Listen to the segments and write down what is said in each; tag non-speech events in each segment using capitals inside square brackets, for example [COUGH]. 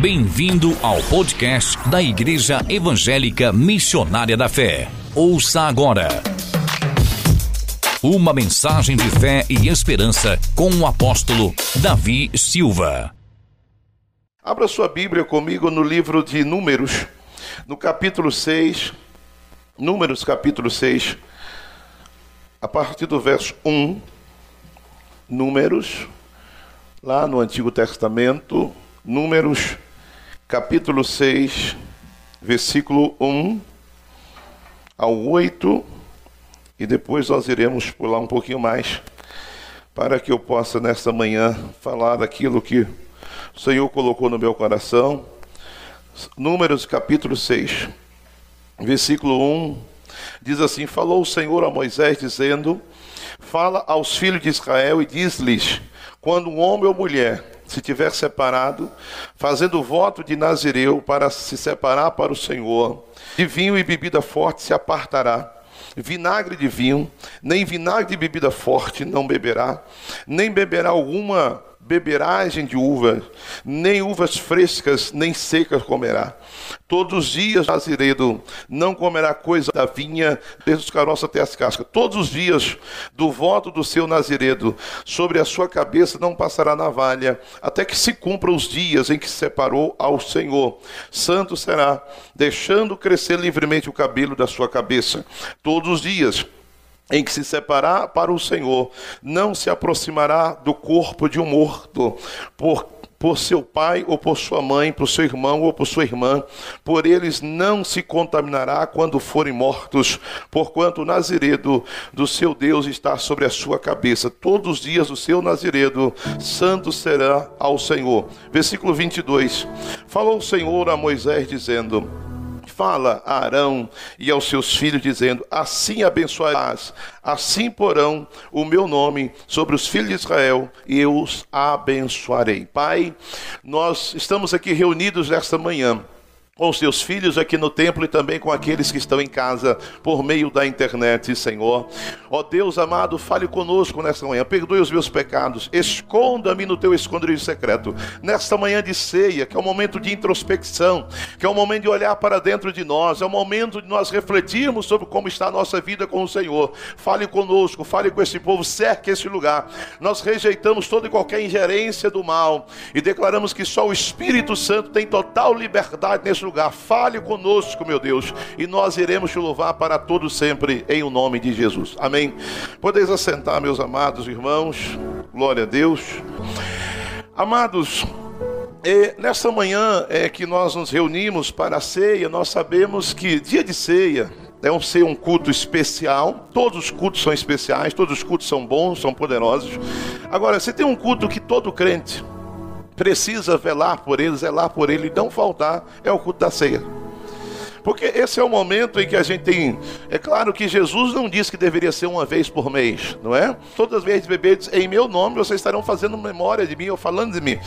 Bem-vindo ao podcast da Igreja Evangélica Missionária da Fé. Ouça agora. Uma mensagem de fé e esperança com o apóstolo Davi Silva. Abra sua Bíblia comigo no livro de Números, no capítulo 6. Números, capítulo 6, a partir do verso 1. Números, lá no Antigo Testamento, Números, capítulo 6, versículo 1 ao 8, e depois nós iremos pular um pouquinho mais, para que eu possa nesta manhã falar daquilo que o Senhor colocou no meu coração. Números capítulo 6, versículo 1, diz assim: Falou o Senhor a Moisés, dizendo: Fala aos filhos de Israel e diz-lhes: Quando um homem ou mulher se tiver separado, fazendo voto de Nazireu para se separar para o Senhor, de vinho e bebida forte se apartará. Vinagre de vinho, nem vinagre de bebida forte não beberá, nem beberá alguma beberagem de uvas, nem uvas frescas, nem secas comerá. Todos os dias, Naziredo não comerá coisa da vinha, desde os caroços até as cascas. Todos os dias do voto do seu Naziredo, sobre a sua cabeça não passará navalha, até que se cumpra os dias em que se separou ao Senhor. Santo será, deixando crescer livremente o cabelo da sua cabeça. Todos os dias em que se separar para o Senhor, não se aproximará do corpo de um morto, por, por seu pai ou por sua mãe, por seu irmão ou por sua irmã, por eles não se contaminará quando forem mortos, porquanto o naziredo do seu Deus está sobre a sua cabeça. Todos os dias do seu naziredo, santo será ao Senhor. Versículo 22. Falou o Senhor a Moisés, dizendo: fala a Arão e aos seus filhos, dizendo: Assim abençoarás, assim porão o meu nome sobre os filhos de Israel e eu os abençoarei. Pai, nós estamos aqui reunidos nesta manhã com os teus filhos aqui no templo e também com aqueles que estão em casa por meio da internet, Senhor. Ó Deus amado, fale conosco nesta manhã, perdoe os meus pecados, esconda-me no teu esconderijo secreto. Nesta manhã de ceia, que é um momento de introspecção, que é um momento de olhar para dentro de nós, é um momento de nós refletirmos sobre como está a nossa vida com o Senhor. Fale conosco, fale com esse povo, cerque esse lugar. Nós rejeitamos toda e qualquer ingerência do mal e declaramos que só o Espírito Santo tem total liberdade nesse lugar. Fale conosco, meu Deus, e nós iremos te louvar para todo sempre em o nome de Jesus. Amém. Podeis assentar, meus amados irmãos. Glória a Deus. Amados, é, nessa manhã é que nós nos reunimos para a ceia, nós sabemos que dia de ceia é um ser um culto especial. Todos os cultos são especiais, todos os cultos são bons, são poderosos. Agora, você tem um culto que todo crente precisa velar por ele, zelar por ele e não faltar, é o culto da ceia. Porque esse é o momento em que a gente tem. É claro que Jesus não disse que deveria ser uma vez por mês, não é? Todas as vezes bebedes em meu nome, vocês estarão fazendo memória de mim ou falando de mim.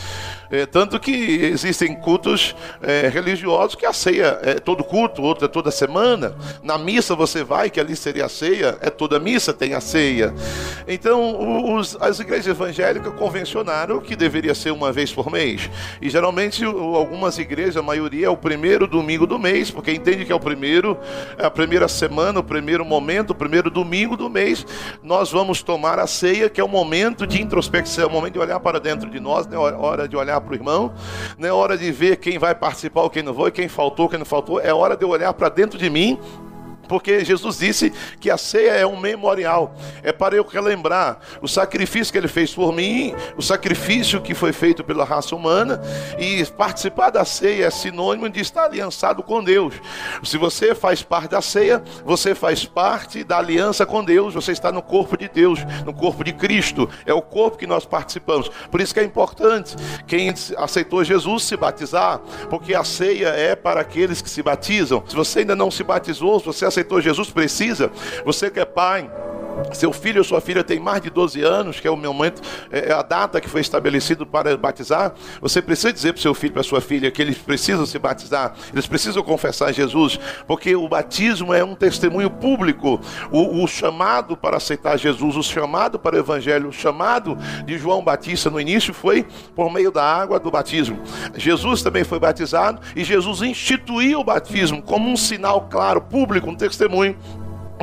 É, tanto que existem cultos é, religiosos que a ceia é todo culto, outro é toda semana. Na missa você vai, que ali seria a ceia, é toda missa tem a ceia. Então os, as igrejas evangélicas convencionaram que deveria ser uma vez por mês. E geralmente algumas igrejas, a maioria, é o primeiro domingo do mês, porque entende entende que é o primeiro, é a primeira semana, o primeiro momento, o primeiro domingo do mês, nós vamos tomar a ceia, que é o momento de introspecção, o momento de olhar para dentro de nós, não é hora de olhar para o irmão, não é hora de ver quem vai participar quem não vai, quem faltou, quem não faltou, é hora de eu olhar para dentro de mim porque Jesus disse que a ceia é um memorial, é para eu relembrar o sacrifício que ele fez por mim, o sacrifício que foi feito pela raça humana, e participar da ceia é sinônimo de estar aliançado com Deus. Se você faz parte da ceia, você faz parte da aliança com Deus, você está no corpo de Deus, no corpo de Cristo, é o corpo que nós participamos. Por isso que é importante quem aceitou Jesus se batizar, porque a ceia é para aqueles que se batizam. Se você ainda não se batizou, se você aceitou aceitou Jesus precisa, você que é pai, seu filho ou sua filha tem mais de 12 anos, que é o momento, é, é a data que foi estabelecido para batizar, você precisa dizer para o seu filho, para sua filha, que eles precisam se batizar, eles precisam confessar Jesus, porque o batismo é um testemunho público. O, o chamado para aceitar Jesus, o chamado para o Evangelho, o chamado de João Batista no início foi por meio da água do batismo. Jesus também foi batizado e Jesus instituiu o batismo como um sinal claro, público, um testemunho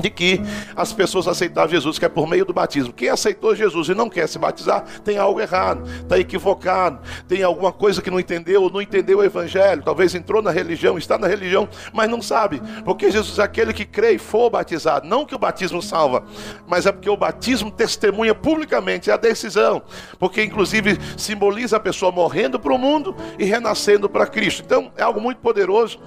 de que as pessoas aceitavam Jesus, que é por meio do batismo. Quem aceitou Jesus e não quer se batizar, tem algo errado, está equivocado, tem alguma coisa que não entendeu, não entendeu o Evangelho, talvez entrou na religião, está na religião, mas não sabe, porque Jesus é aquele que crê e for batizado. Não que o batismo salva, mas é porque o batismo testemunha publicamente, é a decisão, porque inclusive simboliza a pessoa morrendo para o mundo e renascendo para Cristo. Então é algo muito poderoso.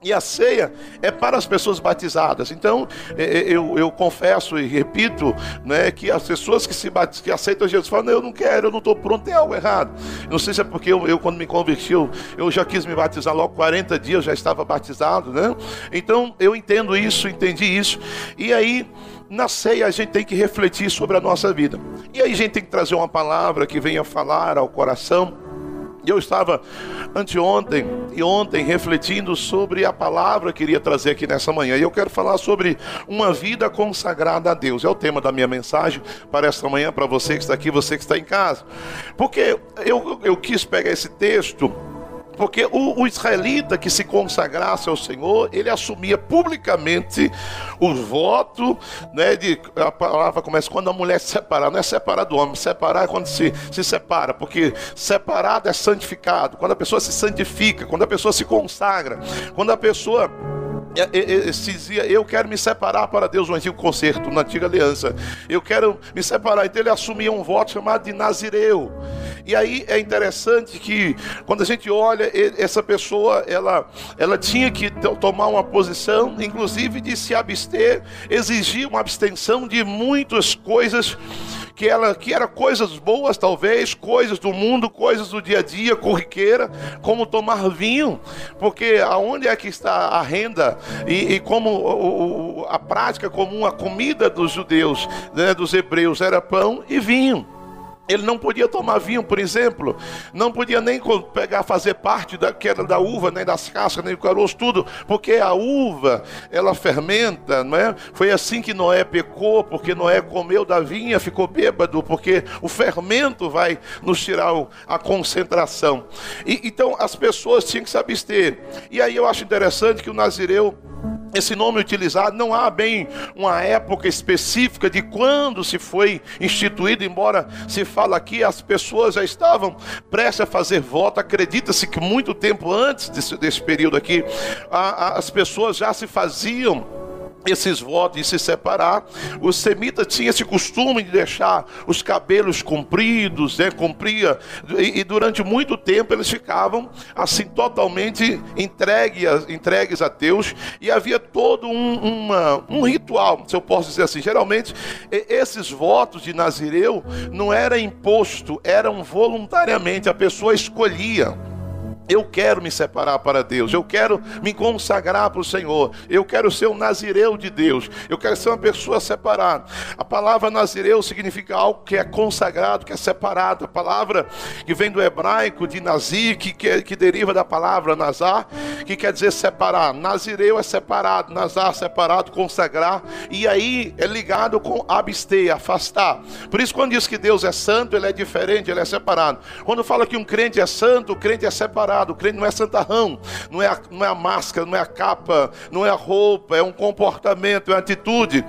E a ceia é para as pessoas batizadas. Então, eu, eu confesso e repito né, que as pessoas que, se que aceitam Jesus falam: Eu não quero, eu não estou pronto, tem algo errado. Não sei se é porque eu, eu quando me converti, eu, eu, já quis me batizar logo 40 dias, eu já estava batizado. Né? Então, eu entendo isso, entendi isso. E aí, na ceia, a gente tem que refletir sobre a nossa vida. E aí, a gente tem que trazer uma palavra que venha falar ao coração eu estava anteontem e ontem refletindo sobre a palavra que iria trazer aqui nessa manhã. E eu quero falar sobre uma vida consagrada a Deus. É o tema da minha mensagem para esta manhã, para você que está aqui, você que está em casa. Porque eu, eu quis pegar esse texto porque o, o, israelita que se consagrasse ao Senhor, ele assumia publicamente o voto, né, de, a palavra começa quando a mulher se separar, não é separar do homem, separar é quando se, se separa, porque separado é santificado, quando a pessoa se santifica, quando a pessoa se consagra, quando a pessoa é, é, é, se dizia, eu quero me separar para Deus, no antigo concerto, na antiga aliança. Eu quero me separar. Então ele assumia um voto chamado de Nazireu. E aí é interessante que quando a gente olha, essa pessoa, ela, ela tinha que tomar uma posição, inclusive de se abster, exigir uma abstenção de muitas coisas que ela que era coisas boas talvez, coisas do mundo, coisas do dia a dia, corriqueira, como tomar vinho, porque aonde é que está a renda e, e como o, o, a prática comum, a comida dos judeus, né, dos hebreus era pão e vinho. Ele não podia tomar vinho, por exemplo, não podia nem pegar, fazer parte da queda da uva, nem das cascas, nem do caroço, tudo, porque a uva, ela fermenta, não é? Foi assim que Noé pecou, porque Noé comeu da vinha, ficou bêbado, porque o fermento vai nos tirar a concentração. E, então as pessoas tinham que se abster. E aí eu acho interessante que o Nazireu esse nome utilizado não há bem uma época específica de quando se foi instituído, embora se fala aqui, as pessoas já estavam prestes a fazer voto. Acredita-se que muito tempo antes desse, desse período aqui, a, a, as pessoas já se faziam esses votos de se separar, os semitas tinham esse costume de deixar os cabelos compridos, né, compria, e, e, durante muito tempo eles ficavam assim totalmente entregues, entregues a Deus, e havia todo um, uma, um ritual, se eu posso dizer assim. Geralmente, esses votos de Nazireu não era imposto, eram voluntariamente, a pessoa escolhia. Eu quero me separar para Deus, eu quero me consagrar para o Senhor, eu quero ser um nazireu de Deus, eu quero ser uma pessoa separada. A palavra nazireu significa algo que é consagrado, que é separado. A palavra que vem do hebraico de nazir, que, que, que deriva da palavra nazar, que quer dizer separar. Nazireu é separado, nazar separado, consagrar, e aí é ligado com abster, afastar. Por isso, quando diz que Deus é santo, ele é diferente, ele é separado. Quando fala que um crente é santo, o crente é separado o crente não é santarrão, não é, a, não é a máscara, não é a capa, não é a roupa, é um comportamento, é uma atitude.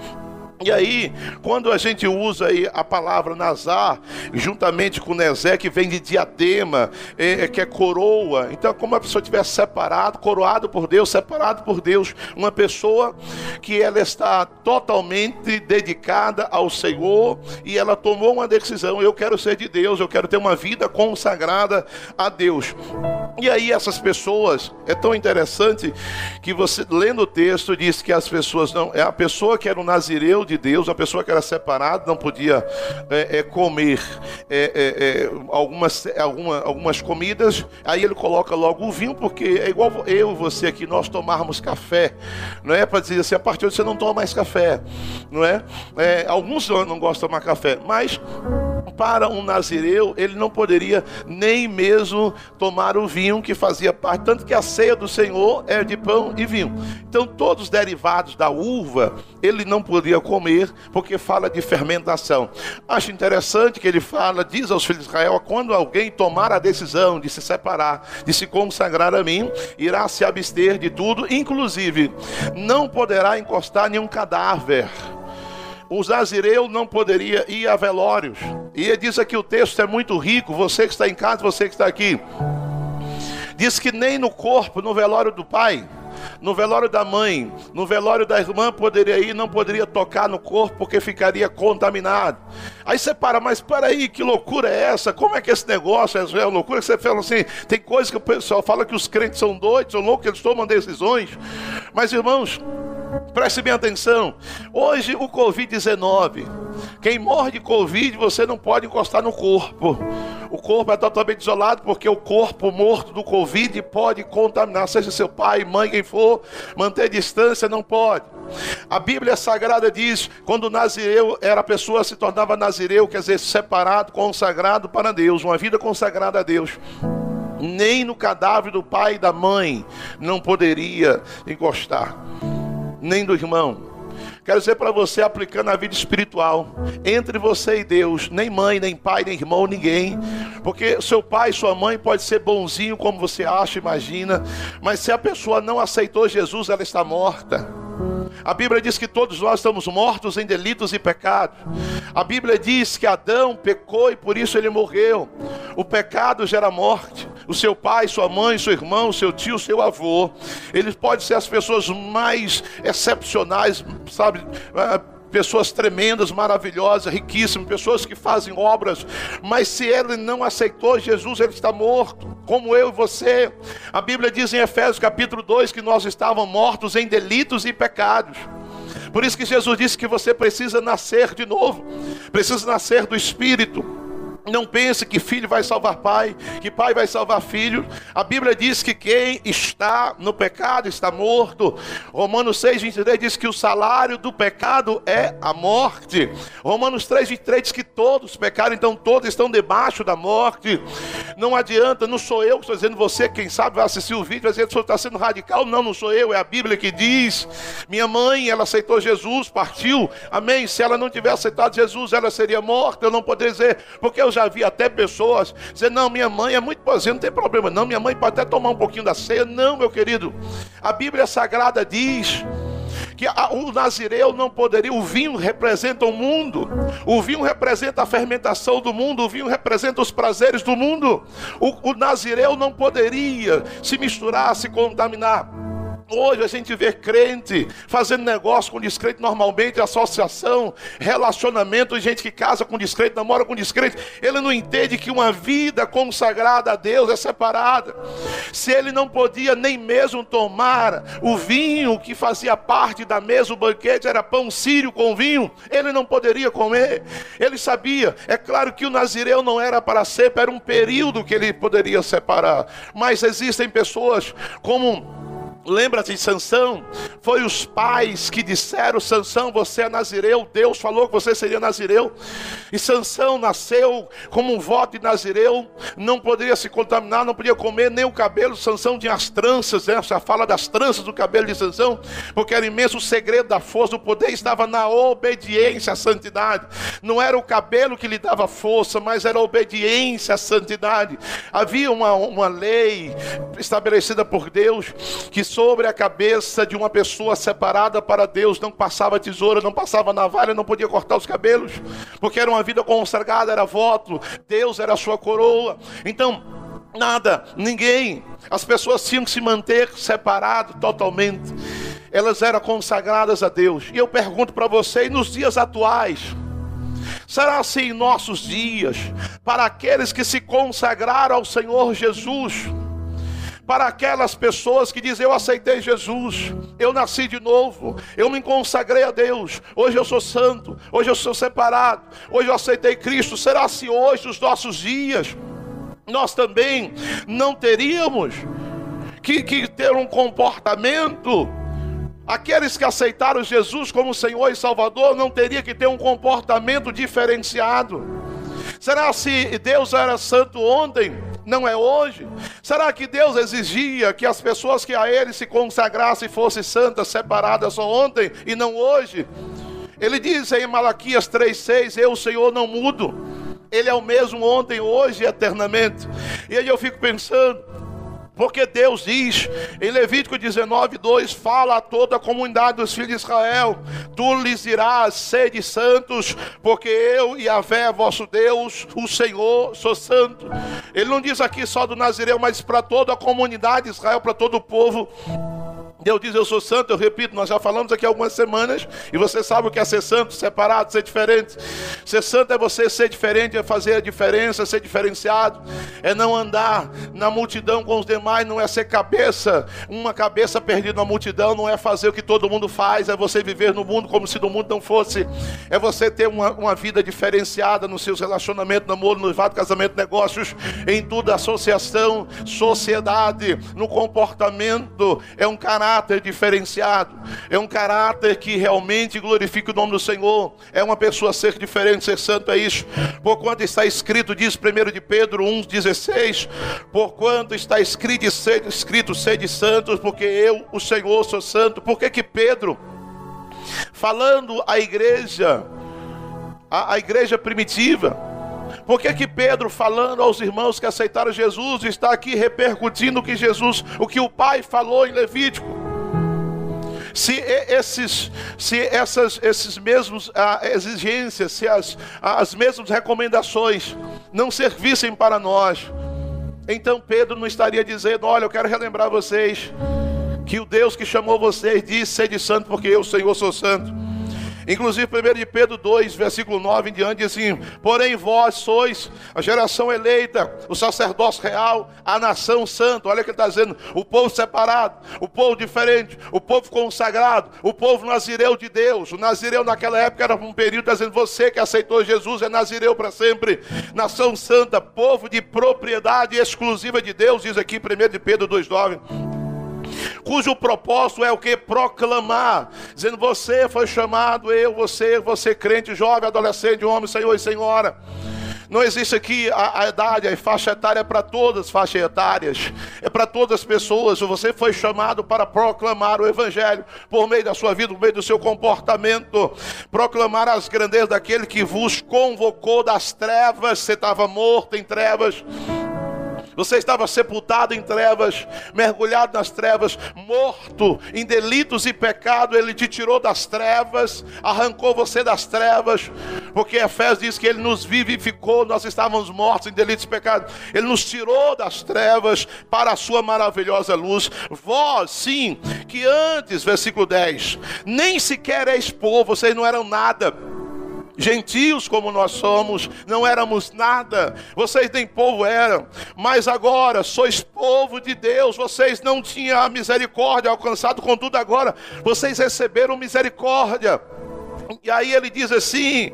E aí, quando a gente usa aí a palavra Nazar, juntamente com Nezé, que vem de diadema, é, é, que é coroa, então como a pessoa estiver separado, coroado por Deus, separado por Deus, uma pessoa que ela está totalmente dedicada ao Senhor e ela tomou uma decisão, eu quero ser de Deus, eu quero ter uma vida consagrada a Deus. E aí essas pessoas, é tão interessante que você, lendo o texto, diz que as pessoas não, é a pessoa que era um nazireu, de Deus, a pessoa que era separada não podia é, é, comer é, é, é, algumas, alguma, algumas comidas, aí ele coloca logo o vinho, porque é igual eu e você aqui, nós tomarmos café, não é para dizer assim, a partir de você não toma mais café, não é? é alguns não gostam de tomar café, mas para um nazireu, ele não poderia nem mesmo tomar o vinho que fazia parte, tanto que a ceia do Senhor é de pão e vinho. Então, todos os derivados da uva, ele não podia comer, porque fala de fermentação. Acho interessante que ele fala, diz aos filhos de Israel, quando alguém tomar a decisão de se separar, de se consagrar a mim, irá se abster de tudo, inclusive não poderá encostar nenhum cadáver os nazireus não poderia ir a velórios. E diz aqui o texto é muito rico, você que está em casa, você que está aqui. Diz que nem no corpo, no velório do pai, no velório da mãe, no velório da irmã poderia ir, não poderia tocar no corpo porque ficaria contaminado. Aí você para, mas para aí, que loucura é essa? Como é que esse negócio é, é loucura? Você fala assim, tem coisa que o pessoal fala que os crentes são doidos, são loucos, eles tomam decisões. Mas irmãos, Preste bem atenção. Hoje o Covid-19, quem morre de Covid, você não pode encostar no corpo. O corpo é totalmente isolado porque o corpo morto do Covid pode contaminar, seja seu pai, mãe, quem for, manter distância não pode. A Bíblia Sagrada diz: quando o nazireu era pessoa se tornava nazireu, quer dizer, separado, consagrado para Deus, uma vida consagrada a Deus nem no cadáver do pai e da mãe não poderia encostar nem do irmão. Quero dizer para você, aplicando a vida espiritual, entre você e Deus, nem mãe, nem pai, nem irmão, ninguém, porque seu pai, sua mãe pode ser bonzinho como você acha, imagina, mas se a pessoa não aceitou Jesus, ela está morta. A Bíblia diz que todos nós estamos mortos em delitos e pecados. A Bíblia diz que Adão pecou e por isso ele morreu. O pecado gera morte o seu pai, sua mãe, seu irmão, seu tio, seu avô. Eles podem ser as pessoas mais excepcionais, sabe? Ah, pessoas tremendas, maravilhosas, riquíssimas, pessoas que fazem obras, mas se ele não aceitou Jesus, ele está morto, como eu e você. A Bíblia diz em Efésios capítulo 2 que nós estávamos mortos em delitos e pecados. Por isso que Jesus disse que você precisa nascer de novo, precisa nascer do Espírito. Não pense que filho vai salvar pai, que pai vai salvar filho. A Bíblia diz que quem está no pecado está morto. Romanos 6, 23 diz que o salário do pecado é a morte. Romanos 3, 23 diz que todos pecaram, então todos estão debaixo da morte. Não adianta, não sou eu que estou dizendo você, quem sabe vai assistir o vídeo, vai dizer está sendo radical. Não, não sou eu, é a Bíblia que diz. Minha mãe, ela aceitou Jesus, partiu. Amém. Se ela não tivesse aceitado Jesus, ela seria morta. Eu não poderia dizer, porque eu já já vi até pessoas dizer: não, minha mãe é muito boazinha, não tem problema, não, minha mãe pode até tomar um pouquinho da ceia. Não, meu querido, a Bíblia Sagrada diz que o nazireu não poderia, o vinho representa o mundo, o vinho representa a fermentação do mundo, o vinho representa os prazeres do mundo. O, o nazireu não poderia se misturar, se contaminar. Hoje a gente vê crente fazendo negócio com descrente normalmente, associação, relacionamento, gente que casa com descrente, namora com descrente. Ele não entende que uma vida consagrada a Deus é separada. Se ele não podia nem mesmo tomar o vinho que fazia parte da mesa, o banquete era pão sírio com vinho, ele não poderia comer. Ele sabia, é claro que o nazireu não era para sempre, era um período que ele poderia separar. Mas existem pessoas como Lembra-se de Sansão? Foi os pais que disseram: Sansão, você é nazireu. Deus falou que você seria nazireu. E Sansão nasceu como um voto de nazireu, não poderia se contaminar, não podia comer nem o cabelo. Sansão tinha as tranças, né? fala das tranças do cabelo de Sansão, porque era imenso o segredo da força, do poder estava na obediência à santidade. Não era o cabelo que lhe dava força, mas era a obediência à santidade. Havia uma, uma lei estabelecida por Deus que sobre a cabeça de uma pessoa separada para Deus não passava tesoura, não passava navalha, não podia cortar os cabelos, porque era uma vida consagrada, era voto, Deus era a sua coroa. Então, nada, ninguém, as pessoas tinham que se manter separadas totalmente. Elas eram consagradas a Deus. E eu pergunto para você, nos dias atuais, Será assim em nossos dias, para aqueles que se consagraram ao Senhor Jesus, para aquelas pessoas que dizem: Eu aceitei Jesus, eu nasci de novo, eu me consagrei a Deus, hoje eu sou santo, hoje eu sou separado, hoje eu aceitei Cristo. Será se hoje, nos nossos dias, nós também não teríamos que, que ter um comportamento? Aqueles que aceitaram Jesus como Senhor e Salvador não teria que ter um comportamento diferenciado. Será se Deus era santo ontem, não é hoje? Será que Deus exigia que as pessoas que a Ele se consagrassem fossem santas, separadas só ontem e não hoje? Ele diz em Malaquias 3,6: Eu, Senhor, não mudo. Ele é o mesmo ontem, hoje e eternamente. E aí eu fico pensando, porque Deus diz em Levítico 19, 2: fala a toda a comunidade dos filhos de Israel: Tu lhes dirás, sede santos, porque eu e a fé vosso Deus, o Senhor, sou santo. Ele não diz aqui só do Nazireu, mas para toda a comunidade de Israel, para todo o povo. Deus diz: Eu sou santo, eu repito, nós já falamos aqui algumas semanas, e você sabe o que é ser santo, separado, ser diferente. Ser santo é você ser diferente, é fazer a diferença, ser diferenciado, é não andar na multidão com os demais, não é ser cabeça, uma cabeça perdida na multidão, não é fazer o que todo mundo faz, é você viver no mundo como se do mundo não fosse, é você ter uma, uma vida diferenciada nos seus relacionamentos, namoro, noivado, casamento, negócios, em tudo, associação, sociedade, no comportamento, é um caráter caráter diferenciado, é um caráter que realmente glorifica o nome do Senhor, é uma pessoa ser diferente, ser santo, é isso. Por quanto está escrito, diz 1 de Pedro 1,16, por quanto está escrito, escrito sede santos, porque eu, o Senhor, sou santo. Por que que Pedro, falando à igreja, a igreja primitiva, por que, que Pedro, falando aos irmãos que aceitaram Jesus, está aqui repercutindo o que Jesus, o que o Pai falou em Levítico? se esses, se essas esses mesmos ah, exigências, se as, as mesmas recomendações não servissem para nós, então Pedro não estaria dizendo: Olha, eu quero relembrar vocês que o Deus que chamou vocês disse: Sede santo, porque eu, Senhor, sou santo. Inclusive, 1 de Pedro 2, versículo 9 em diante, diz assim: Porém, vós sois a geração eleita, o sacerdócio real, a nação santa. Olha o que ele está dizendo: o povo separado, o povo diferente, o povo consagrado, o povo nazireu de Deus. O nazireu naquela época era um período dizendo: você que aceitou Jesus é nazireu para sempre. Nação santa, povo de propriedade exclusiva de Deus, diz aqui 1 de Pedro 2,9 cujo propósito é o que? Proclamar, dizendo: Você foi chamado, eu, você, você crente, jovem, adolescente, homem, senhor e senhora. Não existe aqui a, a idade, a faixa etária é para todas as faixas etárias, é para todas as pessoas. Você foi chamado para proclamar o Evangelho por meio da sua vida, por meio do seu comportamento, proclamar as grandezas daquele que vos convocou das trevas. Você estava morto em trevas você estava sepultado em trevas, mergulhado nas trevas, morto em delitos e pecado. Ele te tirou das trevas, arrancou você das trevas, porque Efésios diz que ele nos vivificou. Nós estávamos mortos em delitos e pecado. Ele nos tirou das trevas para a sua maravilhosa luz. Vós, sim, que antes, versículo 10, nem sequer és povo, vocês não eram nada gentios como nós somos, não éramos nada, vocês nem povo eram, mas agora sois povo de Deus, vocês não tinham a misericórdia alcançado, contudo agora vocês receberam misericórdia. E aí ele diz assim: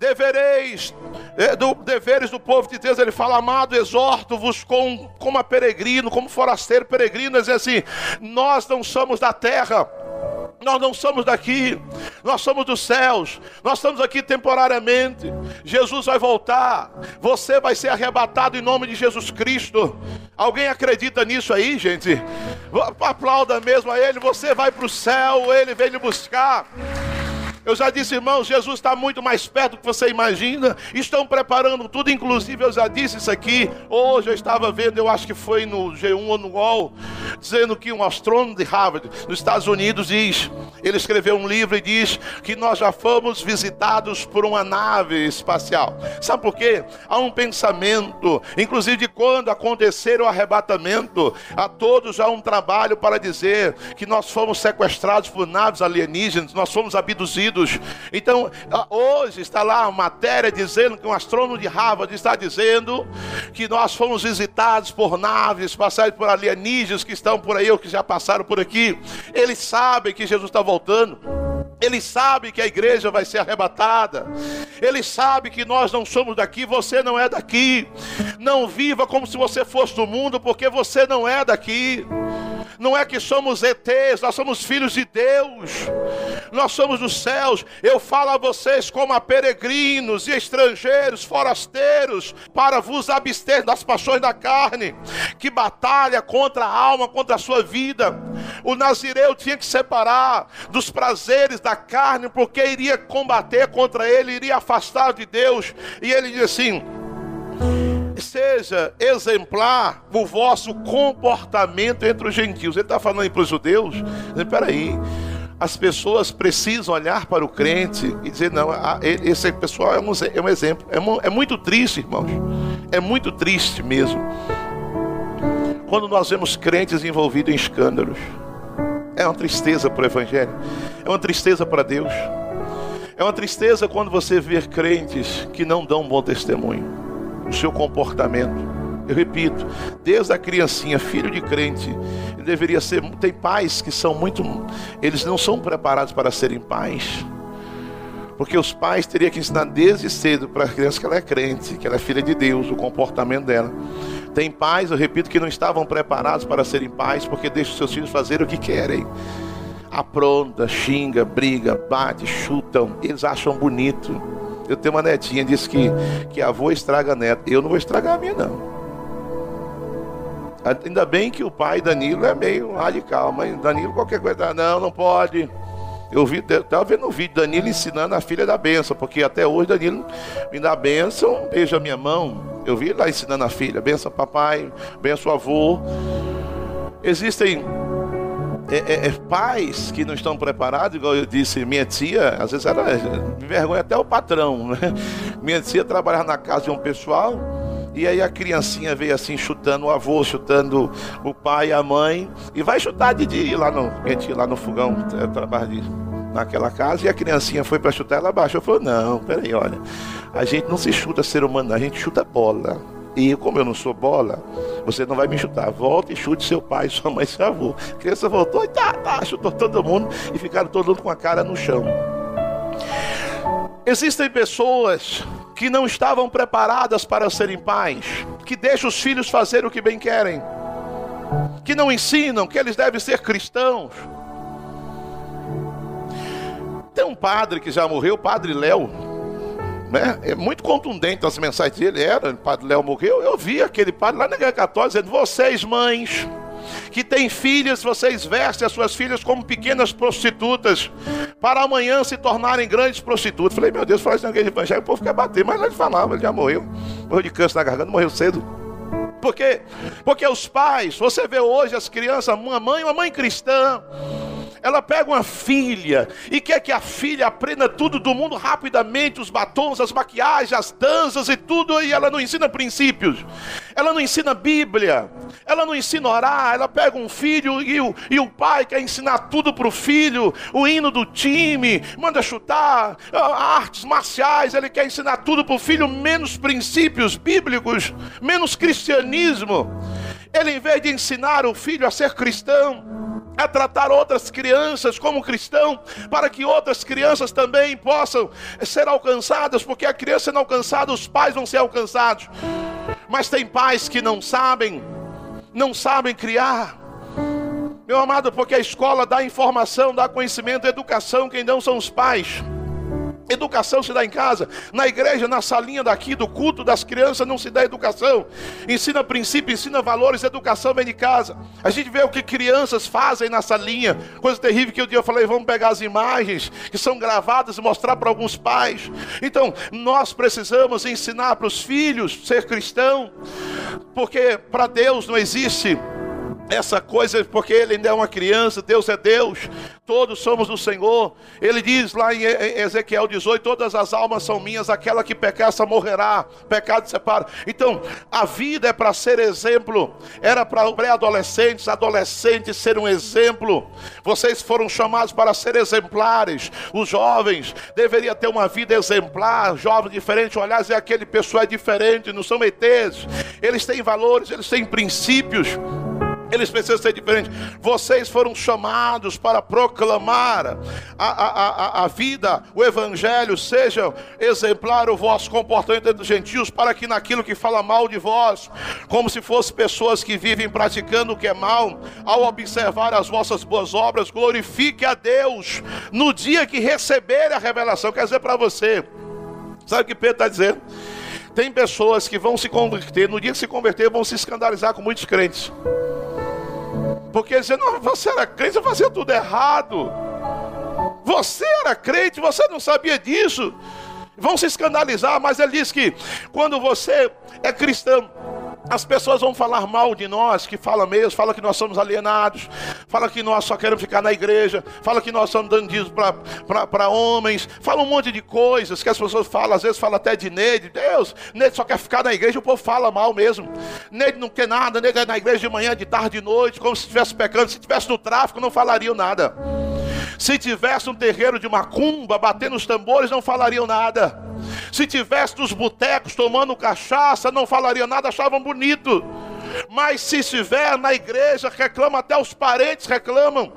devereis, é, do, deveres do povo de Deus, ele fala, amado, exorto-vos com, como a peregrino, como forasteiro peregrino, diz assim: nós não somos da terra nós não somos daqui, nós somos dos céus, nós estamos aqui temporariamente. Jesus vai voltar, você vai ser arrebatado em nome de Jesus Cristo. Alguém acredita nisso aí, gente? Aplauda mesmo a Ele, você vai para o céu, Ele vem lhe buscar. Eu já disse, irmãos, Jesus está muito mais perto do que você imagina. Estão preparando tudo, inclusive eu já disse isso aqui. Hoje eu estava vendo, eu acho que foi no G1 ou no UOL dizendo que um astrônomo de Harvard, nos Estados Unidos, diz, ele escreveu um livro e diz que nós já fomos visitados por uma nave espacial. Sabe por quê? Há um pensamento, inclusive de quando acontecer o arrebatamento, a todos há um trabalho para dizer que nós fomos sequestrados por naves alienígenas, nós fomos abduzidos. Então, hoje está lá a matéria dizendo que um astrônomo de Harvard está dizendo que nós fomos visitados por naves espaciais, por alienígenas que estão por aí ou que já passaram por aqui. Eles sabem que Jesus está voltando. Ele sabe que a igreja vai ser arrebatada. Ele sabe que nós não somos daqui, você não é daqui. Não viva como se você fosse do mundo, porque você não é daqui. Não é que somos ETs, nós somos filhos de Deus. Nós somos dos céus. Eu falo a vocês como a peregrinos e estrangeiros, forasteiros, para vos abster das paixões da carne, que batalha contra a alma, contra a sua vida. O nazireu tinha que separar dos prazeres da carne, porque iria combater contra ele, iria afastar de Deus. E ele diz assim: seja exemplar o vosso comportamento entre os gentios. Ele está falando aí para os judeus, espera aí, as pessoas precisam olhar para o crente e dizer, não, esse pessoal é um, é exemplo. É, é muito triste, irmãos. É muito triste mesmo. Quando nós vemos crentes envolvidos em escândalos. É uma tristeza para o Evangelho. É uma tristeza para Deus. É uma tristeza quando você vê crentes que não dão um bom testemunho o seu comportamento. Eu repito, desde a criancinha, filho de crente, ele deveria ser. Tem pais que são muito. Eles não são preparados para serem pais. Porque os pais teriam que ensinar desde cedo para a criança que ela é crente, que ela é filha de Deus, o comportamento dela. Tem pais, eu repito, que não estavam preparados para serem pais, porque deixam seus filhos fazerem o que querem. Apronta, xinga, briga, bate, chutam, eles acham bonito. Eu tenho uma netinha, disse que, que avô estraga a neta. Eu não vou estragar a minha, não. Ainda bem que o pai Danilo é meio radical, mas Danilo qualquer coisa, não, não pode. Eu vi, estava vendo um vídeo Danilo ensinando a filha da benção, porque até hoje Danilo me dá benção, beija minha mão. Eu vi lá ensinando a filha, benção papai, benção avô. Existem é, é, é, pais que não estão preparados, igual eu disse, minha tia, às vezes era me vergonha até o patrão, né? Minha tia trabalhava na casa de um pessoal, e aí a criancinha veio assim chutando o avô, chutando o pai, a mãe, e vai chutar de dia lá no, lá no fogão, é, trabalha naquela casa, e a criancinha foi para chutar, ela baixou, falou: "Não, peraí, olha, a gente não se chuta ser humano, a gente chuta bola". E como eu não sou bola, você não vai me chutar. Volta e chute seu pai, [LAUGHS] sua mãe, seu avô. A criança voltou e tá, tá, chutou todo mundo e ficaram todo mundo com a cara no chão. Existem pessoas que não estavam preparadas para serem pais, que deixam os filhos fazer o que bem querem, que não ensinam que eles devem ser cristãos. Tem um padre que já morreu, o padre Léo, né? É muito contundente as mensagens dele. Era, o padre Léo morreu. Eu vi aquele padre lá na Igreja Católica dizendo: vocês, mães, que têm filhas, vocês vestem as suas filhas como pequenas prostitutas, para amanhã se tornarem grandes prostitutas. Falei, meu Deus, fala isso na igreja evangélica, o povo quer bater, mas ele falava, ele já morreu. Morreu de câncer na garganta, morreu cedo. Por quê? Porque os pais, você vê hoje as crianças, uma mãe, uma mãe cristã, ela pega uma filha e quer que a filha aprenda tudo do mundo rapidamente, os batons, as maquiagens, as danças e tudo, e ela não ensina princípios. Ela não ensina Bíblia. Ela não ensina orar. Ela pega um filho e o, e o pai quer ensinar tudo para o filho, o hino do time, manda chutar, artes marciais, ele quer ensinar tudo para o filho, menos princípios bíblicos, menos cristianismo. Ele, em vez de ensinar o filho a ser cristão, a tratar outras crianças como cristão, para que outras crianças também possam ser alcançadas, porque a criança não alcançada, os pais vão ser alcançados. Mas tem pais que não sabem, não sabem criar. Meu amado, porque a escola dá informação, dá conhecimento, educação, quem não são os pais. Educação se dá em casa, na igreja, na salinha daqui, do culto das crianças, não se dá educação. Ensina princípios, ensina valores, educação vem de casa. A gente vê o que crianças fazem na salinha, coisa terrível que um dia eu falei: vamos pegar as imagens que são gravadas e mostrar para alguns pais. Então, nós precisamos ensinar para os filhos ser cristão, porque para Deus não existe essa coisa, porque ele ainda é uma criança, Deus é Deus, todos somos do Senhor. Ele diz lá em Ezequiel 18: Todas as almas são minhas, aquela que pecar, essa morrerá, pecado separa. Então, a vida é para ser exemplo, era para pré-adolescentes, adolescentes ser um exemplo. Vocês foram chamados para ser exemplares. Os jovens deveriam ter uma vida exemplar, jovem diferente. Aliás, é aquele pessoal é diferente, não são ETs. Eles têm valores, eles têm princípios eles precisam ser diferentes. Vocês foram chamados para proclamar a, a, a, a vida, o evangelho, seja exemplar o vosso comportamento entre os gentios, para que naquilo que fala mal de vós, como se fossem pessoas que vivem praticando o que é mal, ao observar as vossas boas obras, glorifique a Deus no dia que receber a revelação. Quer dizer para você, sabe o que Pedro está dizendo? Tem pessoas que vão se converter, no dia que se converter, vão se escandalizar com muitos crentes. Porque dizendo, você era crente, você fazia tudo errado. Você era crente, você não sabia disso. Vão se escandalizar, mas ele diz que quando você é cristão, as pessoas vão falar mal de nós, que fala mesmo, fala que nós somos alienados, fala que nós só queremos ficar na igreja, fala que nós estamos dando dízimo para homens, fala um monte de coisas que as pessoas falam, às vezes fala até de Neide, Deus, Neide só quer ficar na igreja, o povo fala mal mesmo. Neide não quer nada, Neide é na igreja de manhã, de tarde, de noite, como se estivesse pecando, se estivesse no tráfico, não falariam nada. Se tivesse um terreiro de macumba batendo os tambores, não falariam nada. Se tivesse nos botecos tomando cachaça, não falariam nada, achavam bonito. Mas se estiver na igreja, reclama, até os parentes reclamam.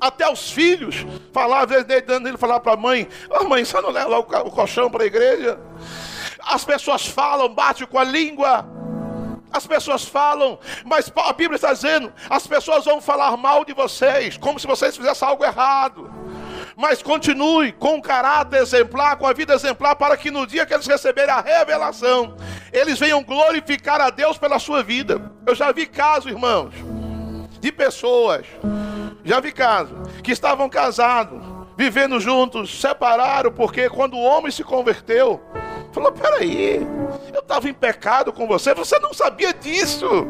Até os filhos. Falar, às vezes, ele falar para a mãe: oh, mãe, você não leva o colchão para a igreja? As pessoas falam, bate com a língua. As pessoas falam, mas a Bíblia está dizendo: as pessoas vão falar mal de vocês, como se vocês fizessem algo errado. Mas continue com um caráter exemplar, com a vida exemplar, para que no dia que eles receberem a revelação, eles venham glorificar a Deus pela sua vida. Eu já vi casos, irmãos, de pessoas, já vi casos, que estavam casados, vivendo juntos, separaram, porque quando o homem se converteu, falou: peraí, eu estava em pecado com você, você não sabia disso.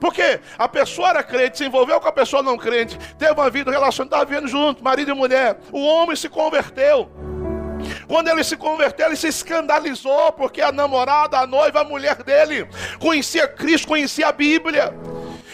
Porque a pessoa era crente, se envolveu com a pessoa não crente, teve uma vida, relacionada, estava vivendo junto, marido e mulher. O homem se converteu. Quando ele se converteu, ele se escandalizou, porque a namorada, a noiva, a mulher dele conhecia Cristo, conhecia a Bíblia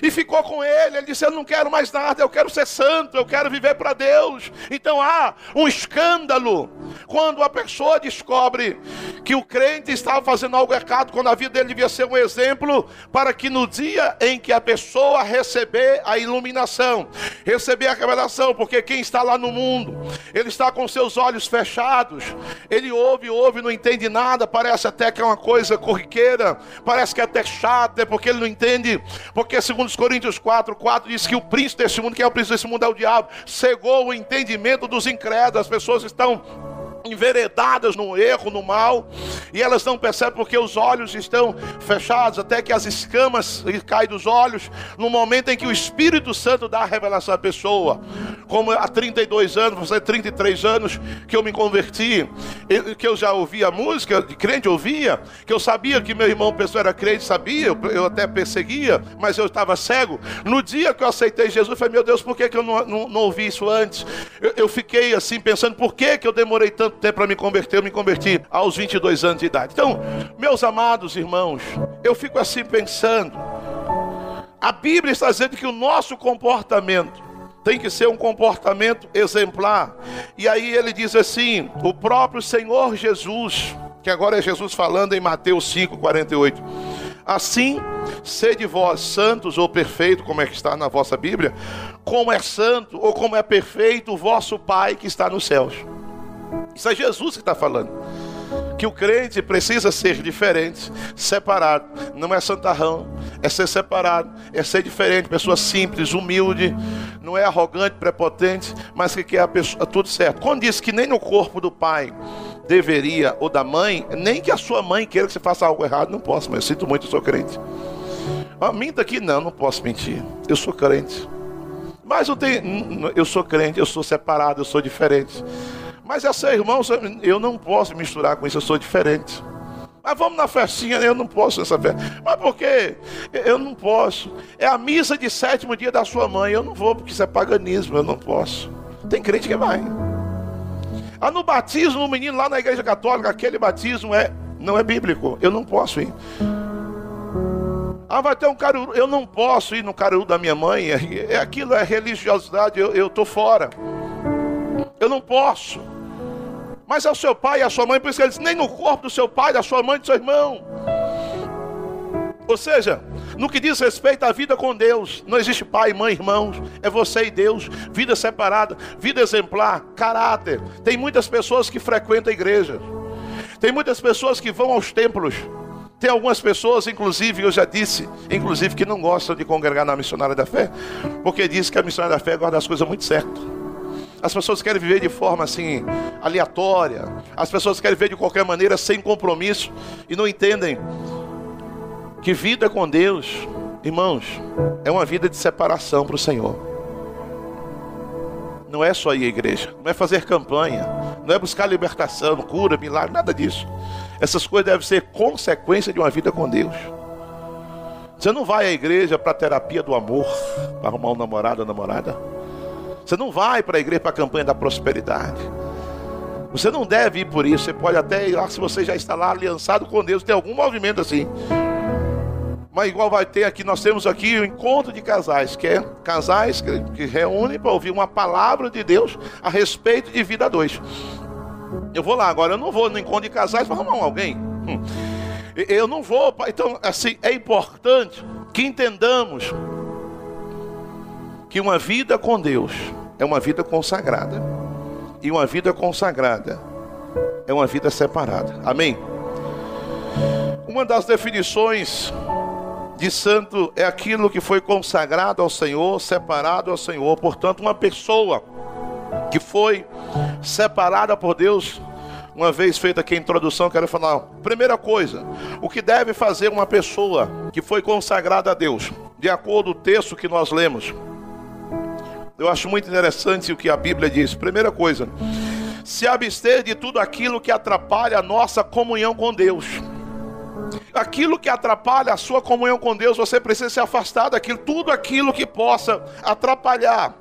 e ficou com ele. Ele disse: Eu não quero mais nada, eu quero ser santo, eu quero viver para Deus. Então há um escândalo quando a pessoa descobre que o crente estava fazendo algo errado, quando a vida dele devia ser um exemplo, para que no dia em que a pessoa receber a iluminação, receber a revelação, porque quem está lá no mundo, ele está com seus olhos fechados, ele ouve, ouve, não entende nada, parece até que é uma coisa corriqueira, parece que é até chato, é porque ele não entende, porque segundo Coríntios 4, 4 diz que o príncipe desse mundo, que é o príncipe desse mundo é o diabo, cegou o entendimento dos incrédulos, as pessoas estão enveredadas no erro, no mal, e elas não percebem porque os olhos estão fechados, até que as escamas caem dos olhos, no momento em que o Espírito Santo dá a revelação à pessoa. Como há 32 anos, você 33 anos que eu me converti, que eu já ouvia música, de crente ouvia, que eu sabia que meu irmão pessoa era crente, sabia, eu até perseguia, mas eu estava cego. No dia que eu aceitei Jesus, eu falei, meu Deus, por que, que eu não, não, não ouvi isso antes? Eu, eu fiquei assim pensando, por que, que eu demorei tanto tanto tempo para me converter, eu me converti aos 22 anos de idade. Então, meus amados irmãos, eu fico assim pensando. A Bíblia está dizendo que o nosso comportamento tem que ser um comportamento exemplar. E aí ele diz assim: o próprio Senhor Jesus, que agora é Jesus falando em Mateus 5, 48. Assim, sede vós santos ou perfeito, como é que está na vossa Bíblia, como é santo ou como é perfeito o vosso Pai que está nos céus. Isso é Jesus que está falando. Que o crente precisa ser diferente, separado. Não é santarrão, é ser separado, é ser diferente, pessoa simples, humilde, não é arrogante, prepotente, mas que quer a pessoa tudo certo. Quando diz que nem no corpo do pai deveria, ou da mãe, nem que a sua mãe queira que você faça algo errado, não posso, mas eu sinto muito, eu sou crente. Ah, minta aqui, não, não posso mentir. Eu sou crente. Mas eu, tenho, eu sou crente, eu sou separado, eu sou diferente. Mas essa irmão, eu não posso misturar com isso, eu sou diferente. Mas vamos na festinha, eu não posso nessa festa. Mas por quê? Eu não posso. É a missa de sétimo dia da sua mãe. Eu não vou, porque isso é paganismo, eu não posso. Tem crente que vai. Ah, no batismo, no menino lá na igreja católica, aquele batismo é, não é bíblico. Eu não posso ir. Ah, vai ter um caruru. Eu não posso ir no caruru da minha mãe. É, aquilo é religiosidade. Eu estou fora. Eu não posso. Mas é o seu pai e a sua mãe, por isso que ele diz, nem no corpo do seu pai, da sua mãe, do seu irmão. Ou seja, no que diz respeito à vida com Deus, não existe pai, mãe, irmãos, é você e Deus, vida separada, vida exemplar, caráter. Tem muitas pessoas que frequentam igreja, tem muitas pessoas que vão aos templos, tem algumas pessoas, inclusive, eu já disse, inclusive, que não gostam de congregar na missionária da fé, porque diz que a missionária da fé guarda as coisas muito certo. As pessoas querem viver de forma assim aleatória. As pessoas querem viver de qualquer maneira sem compromisso e não entendem que vida com Deus, irmãos, é uma vida de separação para o Senhor. Não é só ir à igreja, não é fazer campanha, não é buscar libertação, cura, milagre, nada disso. Essas coisas devem ser consequência de uma vida com Deus. Você não vai à igreja para terapia do amor, para arrumar um namorado ou namorada. Você não vai para a igreja para a campanha da prosperidade. Você não deve ir por isso. Você pode até ir lá se você já está lá aliançado com Deus. Tem algum movimento assim. Mas igual vai ter aqui, nós temos aqui o encontro de casais, que é casais que, que reúnem para ouvir uma palavra de Deus a respeito de vida a dois. Eu vou lá agora, eu não vou no encontro de casais para arrumar alguém. Hum. Eu não vou, então assim, é importante que entendamos que uma vida com Deus é uma vida consagrada. E uma vida consagrada é uma vida separada. Amém? Uma das definições de santo é aquilo que foi consagrado ao Senhor, separado ao Senhor. Portanto, uma pessoa que foi separada por Deus. Uma vez feita aqui a introdução, quero falar. Primeira coisa, o que deve fazer uma pessoa que foi consagrada a Deus, de acordo com o texto que nós lemos. Eu acho muito interessante o que a Bíblia diz. Primeira coisa, se abster de tudo aquilo que atrapalha a nossa comunhão com Deus. Aquilo que atrapalha a sua comunhão com Deus, você precisa se afastar daquilo, tudo aquilo que possa atrapalhar.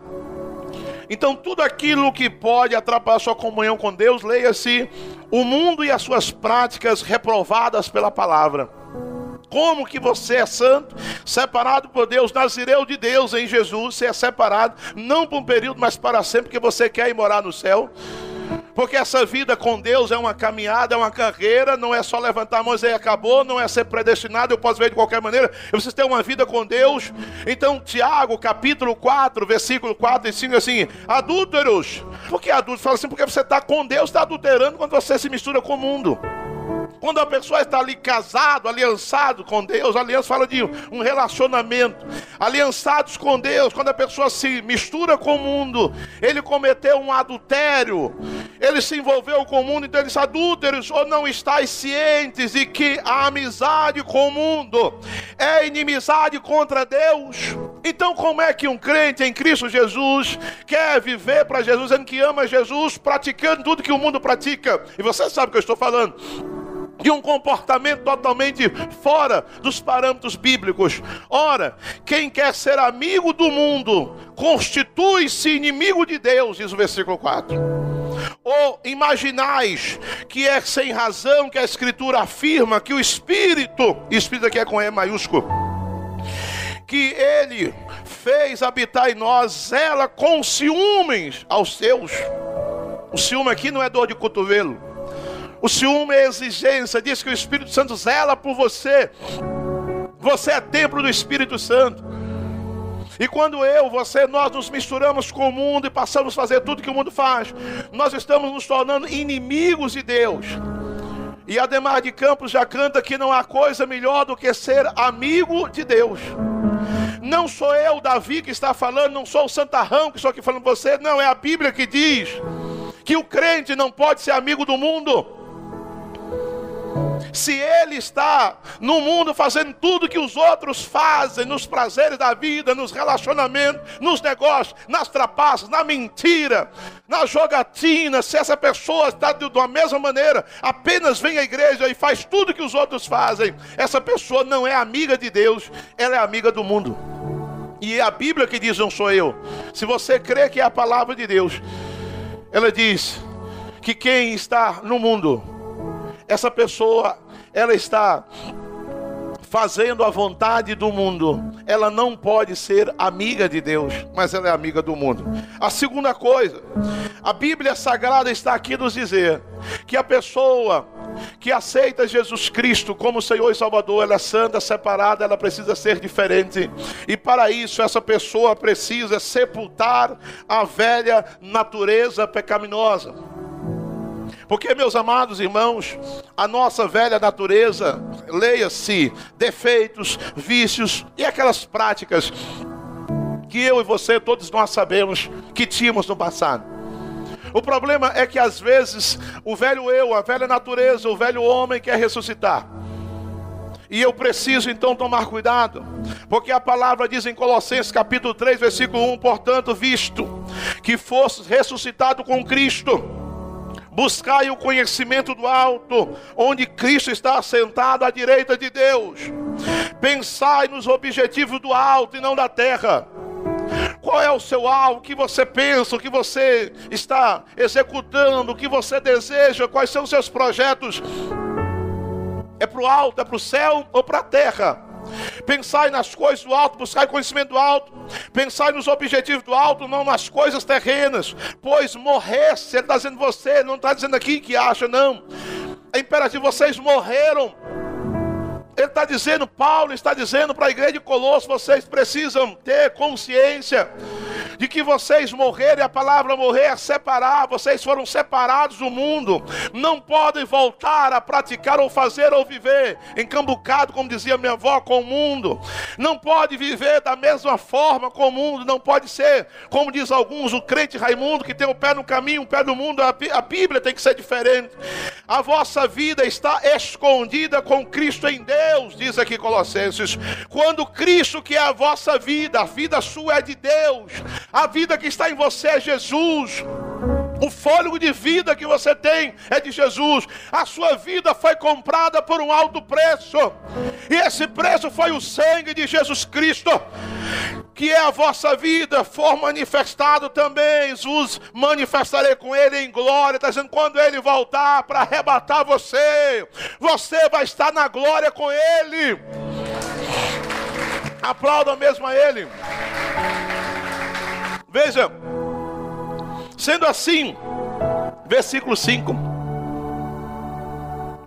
Então, tudo aquilo que pode atrapalhar a sua comunhão com Deus, leia-se o mundo e as suas práticas reprovadas pela palavra. Como que você é santo, separado por Deus, nazireu de Deus em Jesus, você é separado, não por um período, mas para sempre, porque você quer ir morar no céu. Porque essa vida com Deus é uma caminhada, é uma carreira, não é só levantar a mão e acabou, não é ser predestinado, eu posso ver de qualquer maneira, eu preciso ter uma vida com Deus. Então, Tiago, capítulo 4, versículo 4 e 5, assim: adúlteros. Por que adúlteros? Fala assim, porque você está com Deus, está adulterando quando você se mistura com o mundo. Quando a pessoa está ali casado, aliançado com Deus, aliança fala de um relacionamento. Aliançados com Deus, quando a pessoa se mistura com o mundo, ele cometeu um adultério, ele se envolveu com o mundo, então eles adúlteros, ou não estáis cientes de que a amizade com o mundo é inimizade contra Deus? Então, como é que um crente em Cristo Jesus quer viver para Jesus, dizendo que ama Jesus, praticando tudo que o mundo pratica? E você sabe o que eu estou falando de um comportamento totalmente fora dos parâmetros bíblicos. Ora, quem quer ser amigo do mundo constitui-se inimigo de Deus, diz o versículo 4. Ou imaginais que é sem razão que a Escritura afirma que o Espírito, Espírito aqui é com E maiúsculo, que ele fez habitar em nós, ela com ciúmes aos seus. O ciúme aqui não é dor de cotovelo o ciúme é exigência, diz que o Espírito Santo zela por você. Você é templo do Espírito Santo. E quando eu, você, nós nos misturamos com o mundo e passamos a fazer tudo que o mundo faz, nós estamos nos tornando inimigos de Deus. E Ademar de Campos já canta que não há coisa melhor do que ser amigo de Deus. Não sou eu, Davi, que está falando, não sou o santarrão que estou aqui falando com você, não, é a Bíblia que diz que o crente não pode ser amigo do mundo. Se ele está no mundo fazendo tudo que os outros fazem, nos prazeres da vida, nos relacionamentos, nos negócios, nas trapaças, na mentira, na jogatina, se essa pessoa está de uma mesma maneira, apenas vem à igreja e faz tudo que os outros fazem, essa pessoa não é amiga de Deus, ela é amiga do mundo. E é a Bíblia que diz, não sou eu. Se você crê que é a palavra de Deus, ela diz que quem está no mundo, essa pessoa, ela está fazendo a vontade do mundo, ela não pode ser amiga de Deus, mas ela é amiga do mundo. A segunda coisa, a Bíblia Sagrada está aqui nos dizer que a pessoa que aceita Jesus Cristo como Senhor e Salvador, ela é santa, separada, ela precisa ser diferente. E para isso, essa pessoa precisa sepultar a velha natureza pecaminosa. Porque, meus amados irmãos, a nossa velha natureza, leia-se, defeitos, vícios e aquelas práticas que eu e você, todos nós sabemos que tínhamos no passado. O problema é que às vezes o velho eu, a velha natureza, o velho homem quer ressuscitar. E eu preciso então tomar cuidado, porque a palavra diz em Colossenses capítulo 3, versículo 1: Portanto, visto que fostes ressuscitado com Cristo, Buscai o conhecimento do alto, onde Cristo está assentado à direita de Deus. Pensai nos objetivos do alto e não da terra. Qual é o seu alvo? O que você pensa? O que você está executando? O que você deseja? Quais são os seus projetos? É para o alto, é para o céu ou para a terra? Pensai nas coisas do alto, buscai conhecimento do alto. Pensai nos objetivos do alto, não nas coisas terrenas. Pois morresse, ele está dizendo você, não está dizendo aqui que acha, não. É imperativo, vocês morreram. Ele está dizendo, Paulo está dizendo para a igreja de Colosso: vocês precisam ter consciência de que vocês morreram, e a palavra morrer é separar, vocês foram separados do mundo, não podem voltar a praticar ou fazer ou viver encambucado, como dizia minha avó, com o mundo, não pode viver da mesma forma com o mundo, não pode ser, como diz alguns, o crente Raimundo, que tem o pé no caminho, o pé no mundo, a Bíblia tem que ser diferente, a vossa vida está escondida com Cristo em Deus, diz aqui Colossenses, quando Cristo, que é a vossa vida, a vida sua é de Deus, a vida que está em você é Jesus. O fôlego de vida que você tem é de Jesus. A sua vida foi comprada por um alto preço. E esse preço foi o sangue de Jesus Cristo. Que é a vossa vida, for manifestado também. Os manifestarei com ele em glória. Está dizendo, quando ele voltar para arrebatar você, você vai estar na glória com ele. Aplauda mesmo a ele. Veja, sendo assim, versículo 5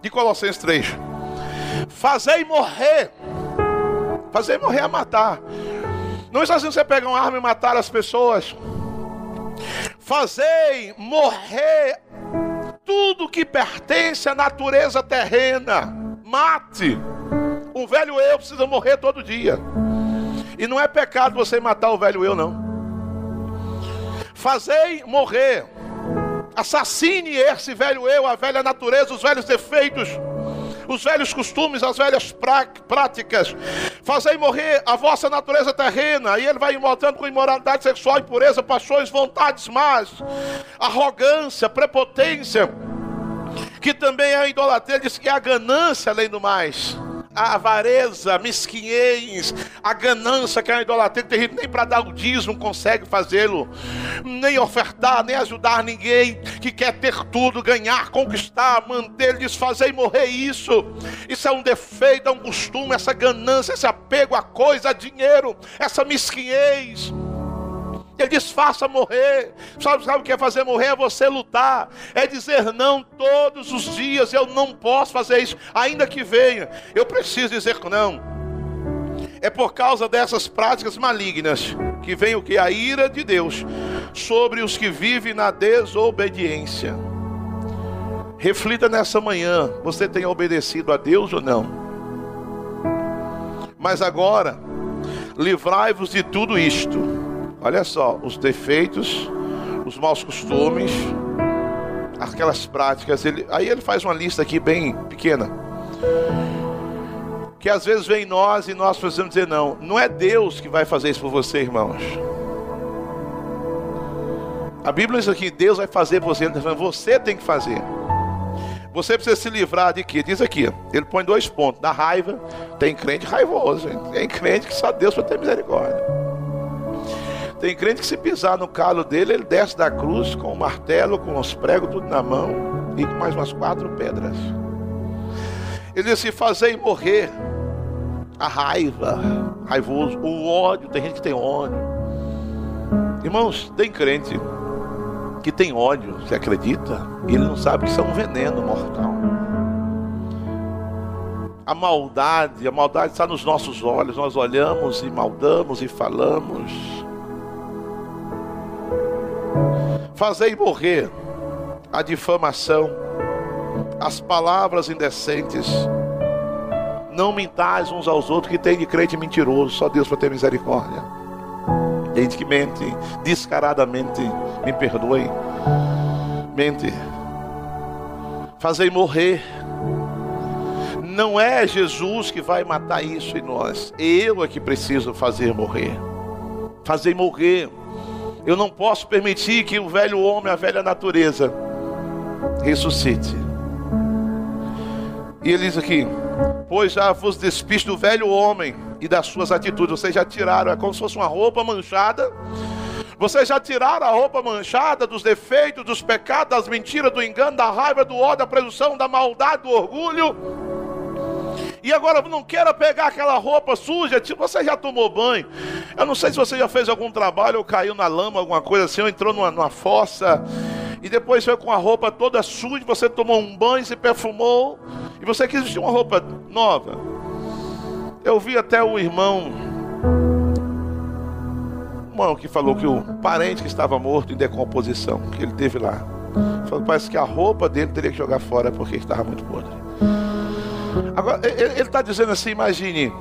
de Colossenses 3: Fazei morrer, fazei morrer a matar. Não está assim você pegar uma arma e matar as pessoas. Fazei morrer tudo que pertence à natureza terrena. Mate. O velho eu precisa morrer todo dia. E não é pecado você matar o velho eu, não. Fazei morrer. Assassine esse velho eu, a velha natureza, os velhos defeitos, os velhos costumes, as velhas práticas. Fazei morrer a vossa natureza terrena. E ele vai voltando com imoralidade sexual, impureza, paixões, vontades más, arrogância, prepotência, que também é a idolatria, diz que é a ganância além do mais a avareza, mesquinhez, a ganância que é a idolatria terrível, nem para dar o dízimo consegue fazê-lo, nem ofertar, nem ajudar ninguém que quer ter tudo, ganhar, conquistar, manter, desfazer e morrer isso. Isso é um defeito, é um costume, essa ganância, esse apego a coisa, a dinheiro, essa mesquinhez. Ele diz: faça morrer. Sabe, sabe o que é fazer morrer? É você lutar. É dizer não todos os dias. Eu não posso fazer isso, ainda que venha. Eu preciso dizer não. É por causa dessas práticas malignas que vem o que? A ira de Deus sobre os que vivem na desobediência. Reflita nessa manhã: você tem obedecido a Deus ou não? Mas agora, livrai-vos de tudo isto Olha só, os defeitos, os maus costumes, aquelas práticas. Ele, aí ele faz uma lista aqui bem pequena. que às vezes vem em nós e nós precisamos dizer não. Não é Deus que vai fazer isso por você, irmãos. A Bíblia diz aqui, Deus vai fazer por você, você tem que fazer. Você precisa se livrar de quê? Diz aqui, ele põe dois pontos. Da raiva, tem crente raivoso, tem crente que só Deus vai ter misericórdia. Tem crente que se pisar no calo dele, ele desce da cruz com o martelo, com os pregos, tudo na mão, e com mais umas quatro pedras. Ele diz assim: fazei morrer a raiva, raivoso, o ódio, tem gente que tem ódio. Irmãos, tem crente que tem ódio, você acredita? E ele não sabe que isso é um veneno mortal. A maldade, a maldade está nos nossos olhos, nós olhamos e maldamos e falamos. Fazei morrer a difamação, as palavras indecentes. Não mintais uns aos outros que tem de crente mentiroso, só Deus para ter misericórdia. Gente que mente descaradamente, me perdoe. Mente. Fazei morrer. Não é Jesus que vai matar isso em nós. Eu é que preciso fazer morrer. Fazer morrer eu não posso permitir que o velho homem, a velha natureza, ressuscite. E ele diz aqui: Pois já vos despiste do velho homem e das suas atitudes. Vocês já tiraram, é como se fosse uma roupa manchada. Vocês já tiraram a roupa manchada dos defeitos, dos pecados, das mentiras, do engano, da raiva, do ódio, da presunção, da maldade, do orgulho e agora não queira pegar aquela roupa suja, tipo, você já tomou banho. Eu não sei se você já fez algum trabalho ou caiu na lama, alguma coisa assim, ou entrou numa, numa fossa. E depois foi com a roupa toda suja, você tomou um banho, se perfumou. E você quis vestir uma roupa nova. Eu vi até o irmão irmão que falou que o parente que estava morto em decomposição, que ele teve lá, falou parece que a roupa dele teria que jogar fora porque estava muito podre. Agora, ele está dizendo assim: imagine,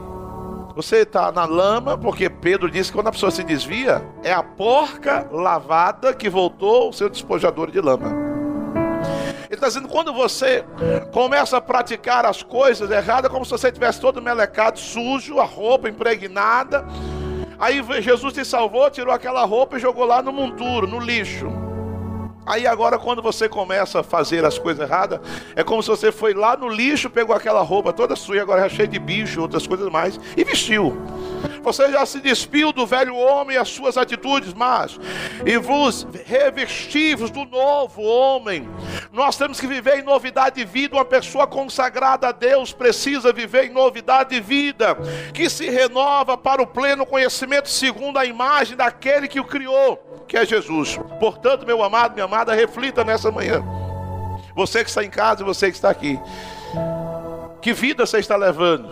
você está na lama, porque Pedro disse que quando a pessoa se desvia, é a porca lavada que voltou o seu despojador de lama. Ele está dizendo: quando você começa a praticar as coisas erradas, como se você tivesse todo melecado, sujo, a roupa impregnada. Aí Jesus te salvou, tirou aquela roupa e jogou lá no monturo, no lixo. Aí agora quando você começa a fazer as coisas erradas, é como se você foi lá no lixo, pegou aquela roupa toda suja, agora já cheia de bicho, outras coisas mais, e vestiu. Você já se despiu do velho homem e as suas atitudes mas e vos revestivos do novo homem. Nós temos que viver em novidade de vida. Uma pessoa consagrada a Deus precisa viver em novidade de vida, que se renova para o pleno conhecimento segundo a imagem daquele que o criou que é Jesus. Portanto, meu amado, minha amada, reflita nessa manhã. Você que está em casa e você que está aqui. Que vida você está levando?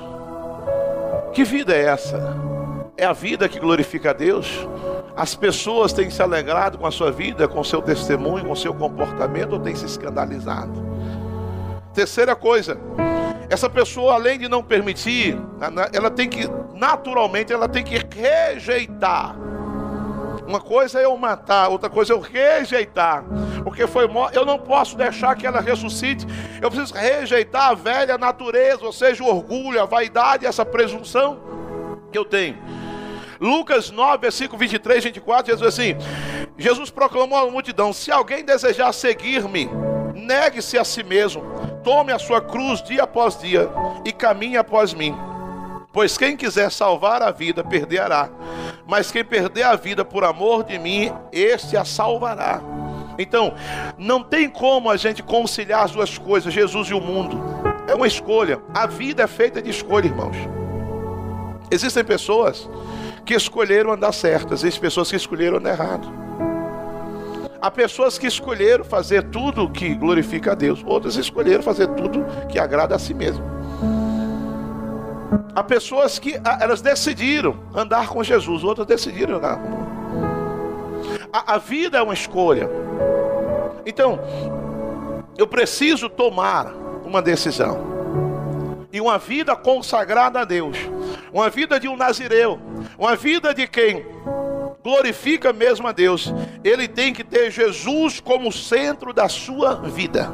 Que vida é essa? É a vida que glorifica a Deus? As pessoas têm se alegrado com a sua vida, com o seu testemunho, com o seu comportamento ou têm se escandalizado? Terceira coisa, essa pessoa além de não permitir, ela tem que naturalmente ela tem que rejeitar uma coisa é eu matar, outra coisa é eu rejeitar. Porque foi. Eu não posso deixar que ela ressuscite. Eu preciso rejeitar a velha natureza, ou seja, o orgulho, a vaidade, essa presunção que eu tenho. Lucas 9, versículo 23, 24, Jesus assim: Jesus proclamou à multidão: Se alguém desejar seguir-me, negue-se a si mesmo, tome a sua cruz dia após dia e caminhe após mim. Pois quem quiser salvar a vida, perderá. Mas quem perder a vida por amor de mim, este a salvará. Então, não tem como a gente conciliar as duas coisas, Jesus e o mundo. É uma escolha. A vida é feita de escolha, irmãos. Existem pessoas que escolheram andar certas, existem pessoas que escolheram andar errado. Há pessoas que escolheram fazer tudo que glorifica a Deus, outras escolheram fazer tudo que agrada a si mesmo. Há pessoas que ah, elas decidiram andar com Jesus, outras decidiram andar com a, a vida é uma escolha. Então, eu preciso tomar uma decisão. E uma vida consagrada a Deus, uma vida de um nazireu, uma vida de quem glorifica mesmo a Deus, ele tem que ter Jesus como centro da sua vida.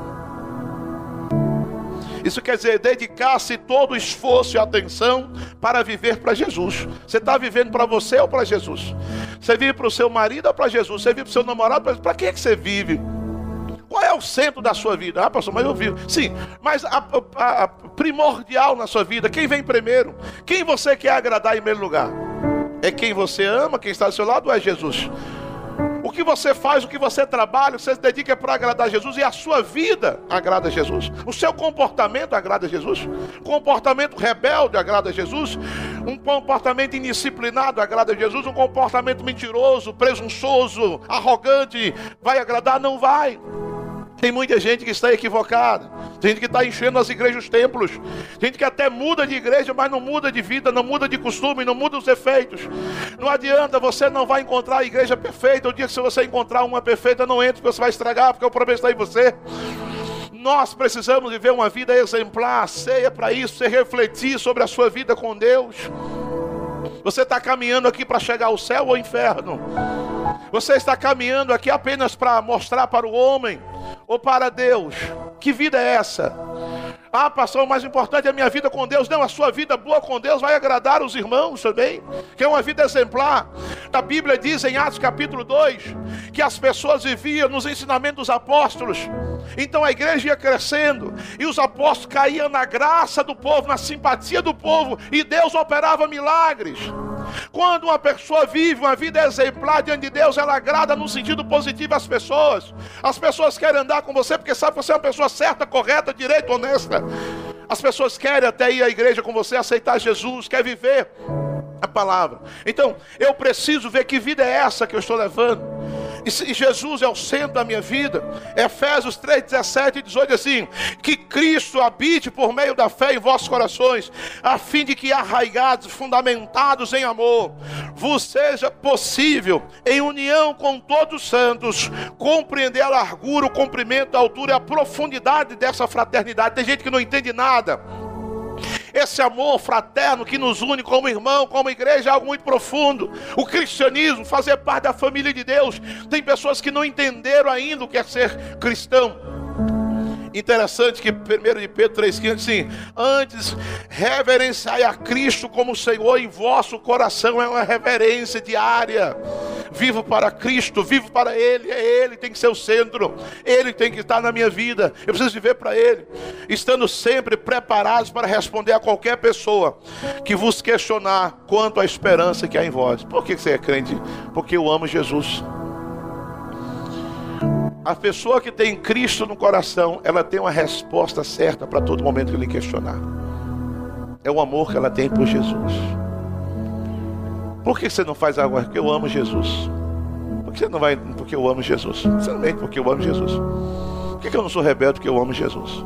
Isso quer dizer dedicar-se todo o esforço e atenção para viver para Jesus. Você está vivendo para você ou para Jesus? Você vive para o seu marido ou para Jesus? Você vive para o seu namorado? Para quem é que você vive? Qual é o centro da sua vida? Ah, pastor, mas eu vivo. Sim, mas a, a, a primordial na sua vida, quem vem primeiro? Quem você quer agradar em primeiro lugar? É quem você ama, quem está ao seu lado ou é Jesus? O que você faz, o que você trabalha, você se dedica para agradar Jesus e a sua vida agrada Jesus. O seu comportamento agrada Jesus. Comportamento rebelde agrada Jesus. Um comportamento indisciplinado agrada Jesus. Um comportamento mentiroso, presunçoso, arrogante vai agradar? Não vai. Tem muita gente que está equivocada. Tem gente que está enchendo as igrejas, os templos. Tem gente que até muda de igreja, mas não muda de vida, não muda de costume, não muda os efeitos. Não adianta, você não vai encontrar a igreja perfeita. O dia que se você encontrar uma perfeita, não entre, porque você vai estragar, porque o problema está em você. Nós precisamos viver uma vida exemplar, ceia para isso, você refletir sobre a sua vida com Deus. Você está caminhando aqui para chegar ao céu ou ao inferno? Você está caminhando aqui apenas para mostrar para o homem ou para Deus? Que vida é essa? Ah, pastor, o mais importante é a minha vida com Deus. Não, a sua vida boa com Deus vai agradar os irmãos também, que é uma vida exemplar. A Bíblia diz em Atos capítulo 2 que as pessoas viviam nos ensinamentos dos apóstolos. Então a igreja ia crescendo e os apóstolos caíam na graça do povo, na simpatia do povo, e Deus operava milagres. Quando uma pessoa vive uma vida exemplar diante de Deus, ela agrada no sentido positivo às pessoas. As pessoas querem andar com você porque sabem que você é uma pessoa certa, correta, direita, honesta. As pessoas querem até ir à igreja com você, aceitar Jesus, quer viver a palavra. Então, eu preciso ver que vida é essa que eu estou levando. E Jesus é o centro da minha vida. Efésios 3, 17 e 18 assim: Que Cristo habite por meio da fé em vossos corações, a fim de que arraigados, fundamentados em amor, vos seja possível, em união com todos os santos, compreender a largura, o comprimento, a altura e a profundidade dessa fraternidade. Tem gente que não entende nada. Esse amor fraterno que nos une como irmão, como igreja, é algo muito profundo. O cristianismo, fazer parte da família de Deus. Tem pessoas que não entenderam ainda o que é ser cristão. Interessante que 1 de Pedro 3,15 assim, antes reverenciai a Cristo como Senhor em vosso coração, é uma reverência diária. Vivo para Cristo, vivo para Ele, é Ele tem que ser o centro, Ele tem que estar na minha vida, eu preciso viver para Ele, estando sempre preparados para responder a qualquer pessoa que vos questionar quanto à esperança que há em vós. Por que você é crente? Porque eu amo Jesus. A pessoa que tem Cristo no coração, ela tem uma resposta certa para todo momento que lhe questionar. É o amor que ela tem por Jesus. Por que você não faz algo? Porque eu amo Jesus. Por que você não vai? Porque eu amo Jesus. Sinceramente, porque eu amo Jesus. Por que eu não sou rebelde? Porque eu amo Jesus.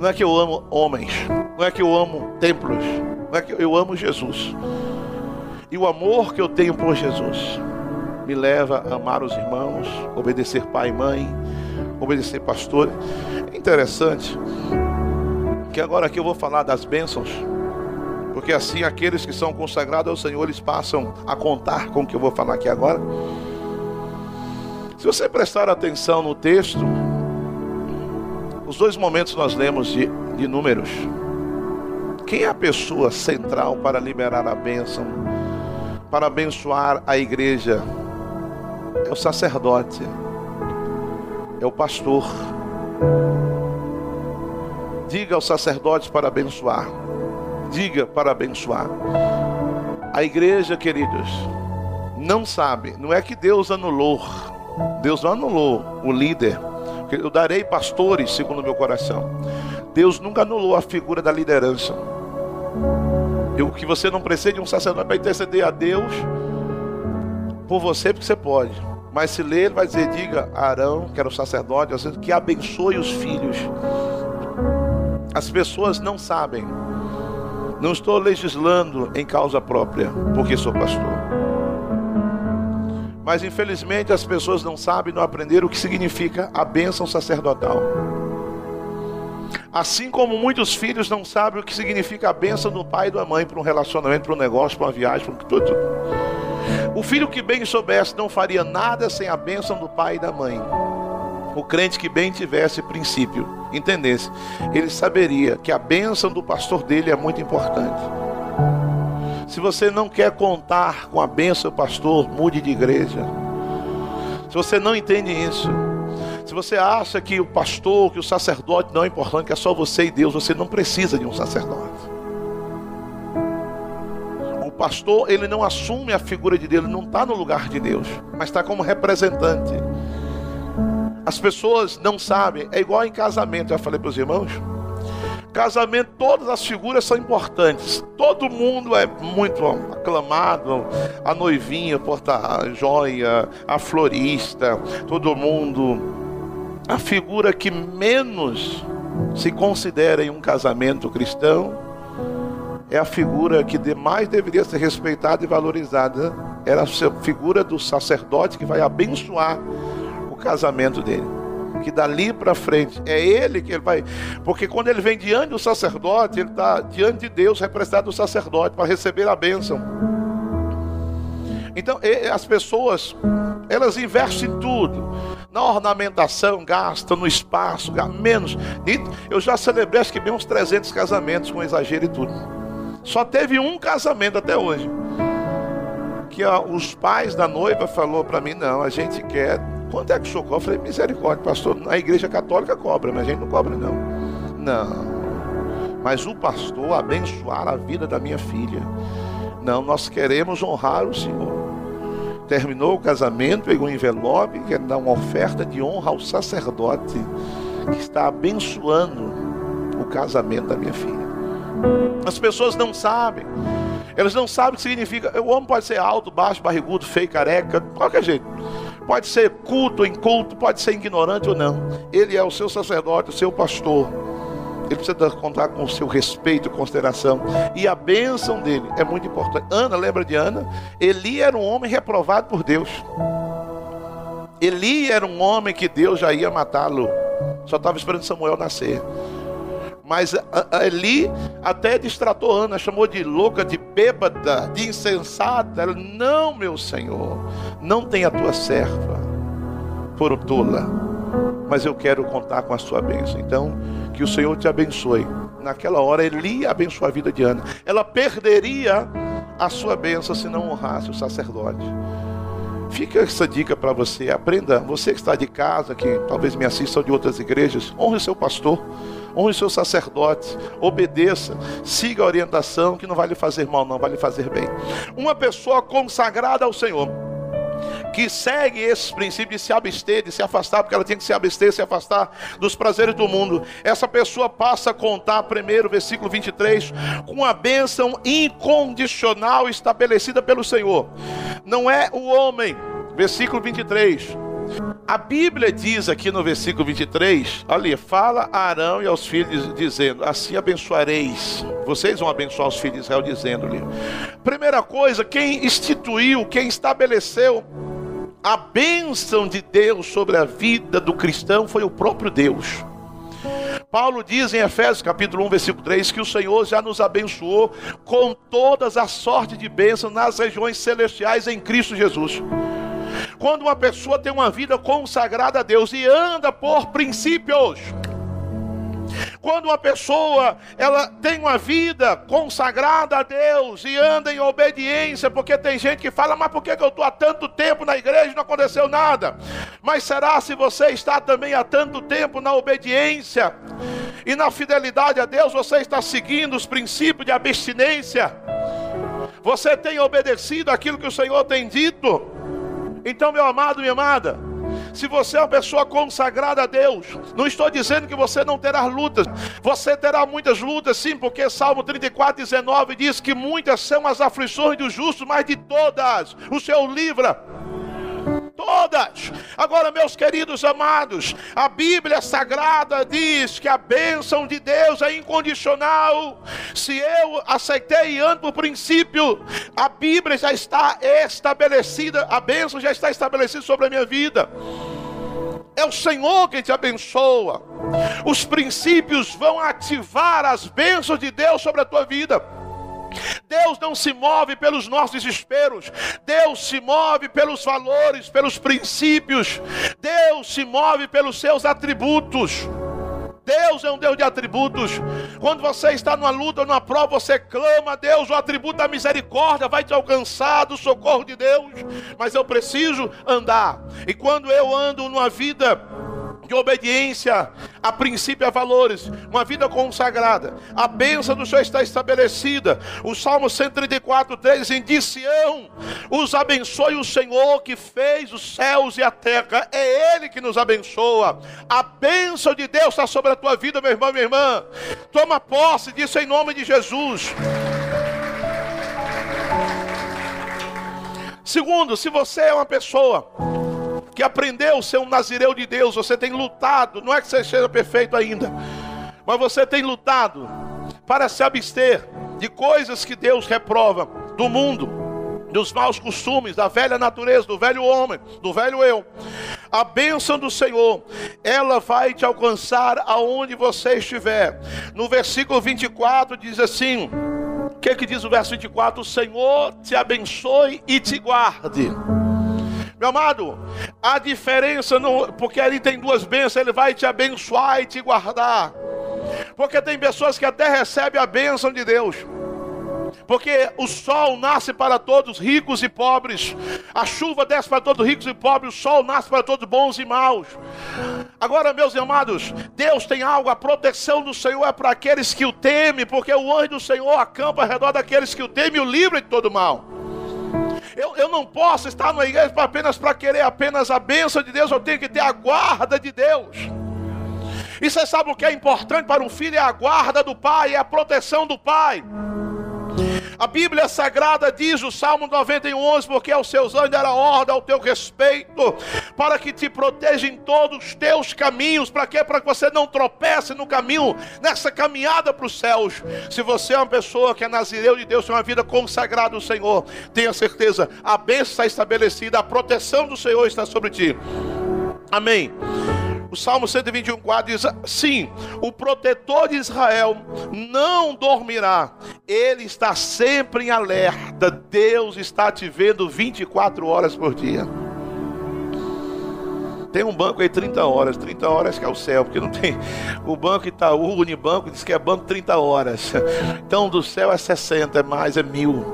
Não é que eu amo homens, não é que eu amo templos, não é que eu amo Jesus. E o amor que eu tenho por Jesus me leva a amar os irmãos, obedecer pai e mãe, obedecer pastor. É interessante que agora aqui eu vou falar das bênçãos, porque assim aqueles que são consagrados ao Senhor, eles passam a contar com o que eu vou falar aqui agora. Se você prestar atenção no texto, os dois momentos nós lemos de, de números. Quem é a pessoa central para liberar a bênção, para abençoar a igreja é o sacerdote, é o pastor. Diga aos sacerdotes para abençoar. Diga para abençoar. A igreja, queridos, não sabe, não é que Deus anulou. Deus não anulou o líder. Eu darei pastores segundo o meu coração. Deus nunca anulou a figura da liderança. O que você não precisa de um sacerdote para interceder a Deus por você, porque você pode. Mas se ler, ele vai dizer: diga a Arão, que era o sacerdote, que abençoe os filhos. As pessoas não sabem. Não estou legislando em causa própria, porque sou pastor. Mas infelizmente as pessoas não sabem, não aprenderam o que significa a bênção sacerdotal. Assim como muitos filhos não sabem o que significa a bênção do pai e da mãe para um relacionamento, para um negócio, para uma viagem, para tudo. O filho que bem soubesse não faria nada sem a bênção do pai e da mãe. O crente que bem tivesse princípio entendesse, ele saberia que a bênção do pastor dele é muito importante. Se você não quer contar com a bênção do pastor, mude de igreja. Se você não entende isso, se você acha que o pastor, que o sacerdote não é importante, que é só você e Deus, você não precisa de um sacerdote. Pastor, ele não assume a figura de Deus, ele não está no lugar de Deus, mas está como representante. As pessoas não sabem, é igual em casamento, já falei para os irmãos. Casamento, todas as figuras são importantes. Todo mundo é muito aclamado. A noivinha, porta-joia, a florista, todo mundo. A figura que menos se considera em um casamento cristão é a figura que mais deveria ser respeitada e valorizada. Era a figura do sacerdote que vai abençoar o casamento dele que dali para frente é ele que ele vai. Porque quando ele vem diante do sacerdote, ele está diante de Deus, representado do sacerdote, para receber a bênção. Então, as pessoas, elas investem em tudo. Na ornamentação, gastam no espaço, menos. Eu já celebrei acho que bem uns 300 casamentos com exagero e tudo. Só teve um casamento até hoje. Que os pais da noiva falou para mim, não, a gente quer Quanto é que o senhor cobra? Eu falei, misericórdia, pastor. Na igreja católica cobra, mas a gente não cobra, não. Não. Mas o pastor abençoar a vida da minha filha. Não, nós queremos honrar o Senhor. Terminou o casamento, pegou um envelope, quer dar uma oferta de honra ao sacerdote que está abençoando o casamento da minha filha. As pessoas não sabem. Elas não sabem o que significa. O homem pode ser alto, baixo, barrigudo, feio, careca, qualquer jeito. Pode ser culto inculto, pode ser ignorante ou não. Ele é o seu sacerdote, o seu pastor. Ele precisa contar com o seu respeito e consideração. E a bênção dele é muito importante. Ana, lembra de Ana? Eli era um homem reprovado por Deus. Eli era um homem que Deus já ia matá-lo. Só estava esperando Samuel nascer. Mas Eli até distratou Ana, chamou de louca, de bêbada, de insensata. Ela, não, meu senhor, não tem a tua serva por tola, mas eu quero contar com a sua bênção. Então, que o Senhor te abençoe. Naquela hora, Eli abençoou a vida de Ana. Ela perderia a sua bênção se não honrasse o sacerdote. Fica essa dica para você. Aprenda, você que está de casa, que talvez me assista de outras igrejas, honre seu pastor, honre seu sacerdote, obedeça, siga a orientação que não vai lhe fazer mal, não vai lhe fazer bem. Uma pessoa consagrada ao Senhor que segue esses princípios de se abster, de se afastar, porque ela tem que se abster, se afastar dos prazeres do mundo. Essa pessoa passa a contar, primeiro, versículo 23, com a bênção incondicional estabelecida pelo Senhor. Não é o homem, versículo 23. A Bíblia diz aqui no versículo 23, ali, fala a Arão e aos filhos, dizendo: Assim abençoareis. Vocês vão abençoar os filhos de Israel, dizendo-lhe. Primeira coisa, quem instituiu, quem estabeleceu a bênção de Deus sobre a vida do cristão foi o próprio Deus. Paulo diz em Efésios capítulo 1, versículo 3, que o Senhor já nos abençoou com todas as sortes de bênção nas regiões celestiais em Cristo Jesus. Quando uma pessoa tem uma vida consagrada a Deus e anda por princípios, quando uma pessoa ela tem uma vida consagrada a Deus e anda em obediência, porque tem gente que fala, mas por que eu estou há tanto tempo na igreja e não aconteceu nada? Mas será se você está também há tanto tempo na obediência e na fidelidade a Deus, você está seguindo os princípios de abstinência? Você tem obedecido aquilo que o Senhor tem dito? Então, meu amado, minha amada, se você é uma pessoa consagrada a Deus, não estou dizendo que você não terá lutas, você terá muitas lutas, sim, porque Salmo 34, 19 diz que muitas são as aflições dos justos, mas de todas o Senhor livra todas. Agora, meus queridos amados, a Bíblia Sagrada diz que a bênção de Deus é incondicional. Se eu aceitei e ando por princípio, a Bíblia já está estabelecida, a bênção já está estabelecida sobre a minha vida. É o Senhor quem te abençoa. Os princípios vão ativar as bênçãos de Deus sobre a tua vida. Deus não se move pelos nossos desesperos, Deus se move pelos valores, pelos princípios, Deus se move pelos seus atributos. Deus é um Deus de atributos. Quando você está numa luta, numa prova, você clama a Deus, o atributo da misericórdia vai te alcançar do socorro de Deus. Mas eu preciso andar. E quando eu ando numa vida de obediência a princípio e a valores, uma vida consagrada. A bênção do Senhor está estabelecida. O Salmo 134, 3 em de Sião, os abençoe o Senhor que fez os céus e a terra. É Ele que nos abençoa. A bênção de Deus está sobre a tua vida, meu irmão, minha irmã. Toma posse disso em nome de Jesus. Segundo, se você é uma pessoa que aprendeu a ser um nazireu de Deus, você tem lutado, não é que você seja perfeito ainda, mas você tem lutado para se abster de coisas que Deus reprova do mundo, dos maus costumes, da velha natureza, do velho homem, do velho eu. A bênção do Senhor, ela vai te alcançar aonde você estiver. No versículo 24 diz assim: o que, que diz o verso 24? O Senhor te abençoe e te guarde. Meu amado, a diferença, no, porque ali tem duas bênçãos, ele vai te abençoar e te guardar. Porque tem pessoas que até recebem a bênção de Deus. Porque o sol nasce para todos, ricos e pobres. A chuva desce para todos, ricos e pobres. O sol nasce para todos, bons e maus. Agora, meus amados, Deus tem algo. A proteção do Senhor é para aqueles que o temem. Porque o anjo do Senhor acampa ao redor daqueles que o temem e o livra de todo mal. Eu, eu não posso estar na igreja apenas para querer apenas a bênção de Deus, eu tenho que ter a guarda de Deus. E você sabe o que é importante para um filho? É a guarda do pai, é a proteção do pai. A Bíblia Sagrada diz, o Salmo 91, 11, porque aos seus anjos era ordem ao teu respeito, para que te proteja em todos os teus caminhos. Para quê? Para que você não tropece no caminho, nessa caminhada para os céus. Se você é uma pessoa que é nazireu de Deus, tem uma vida consagrada ao Senhor, tenha certeza, a bênção está estabelecida, a proteção do Senhor está sobre ti. Amém. O Salmo 121, 4 diz: Sim, o protetor de Israel não dormirá, ele está sempre em alerta. Deus está te vendo 24 horas por dia. Tem um banco aí 30 horas, 30 horas que é o céu, porque não tem. O banco Itaú, o Unibanco, diz que é banco 30 horas. Então do céu é 60, é mais, é mil.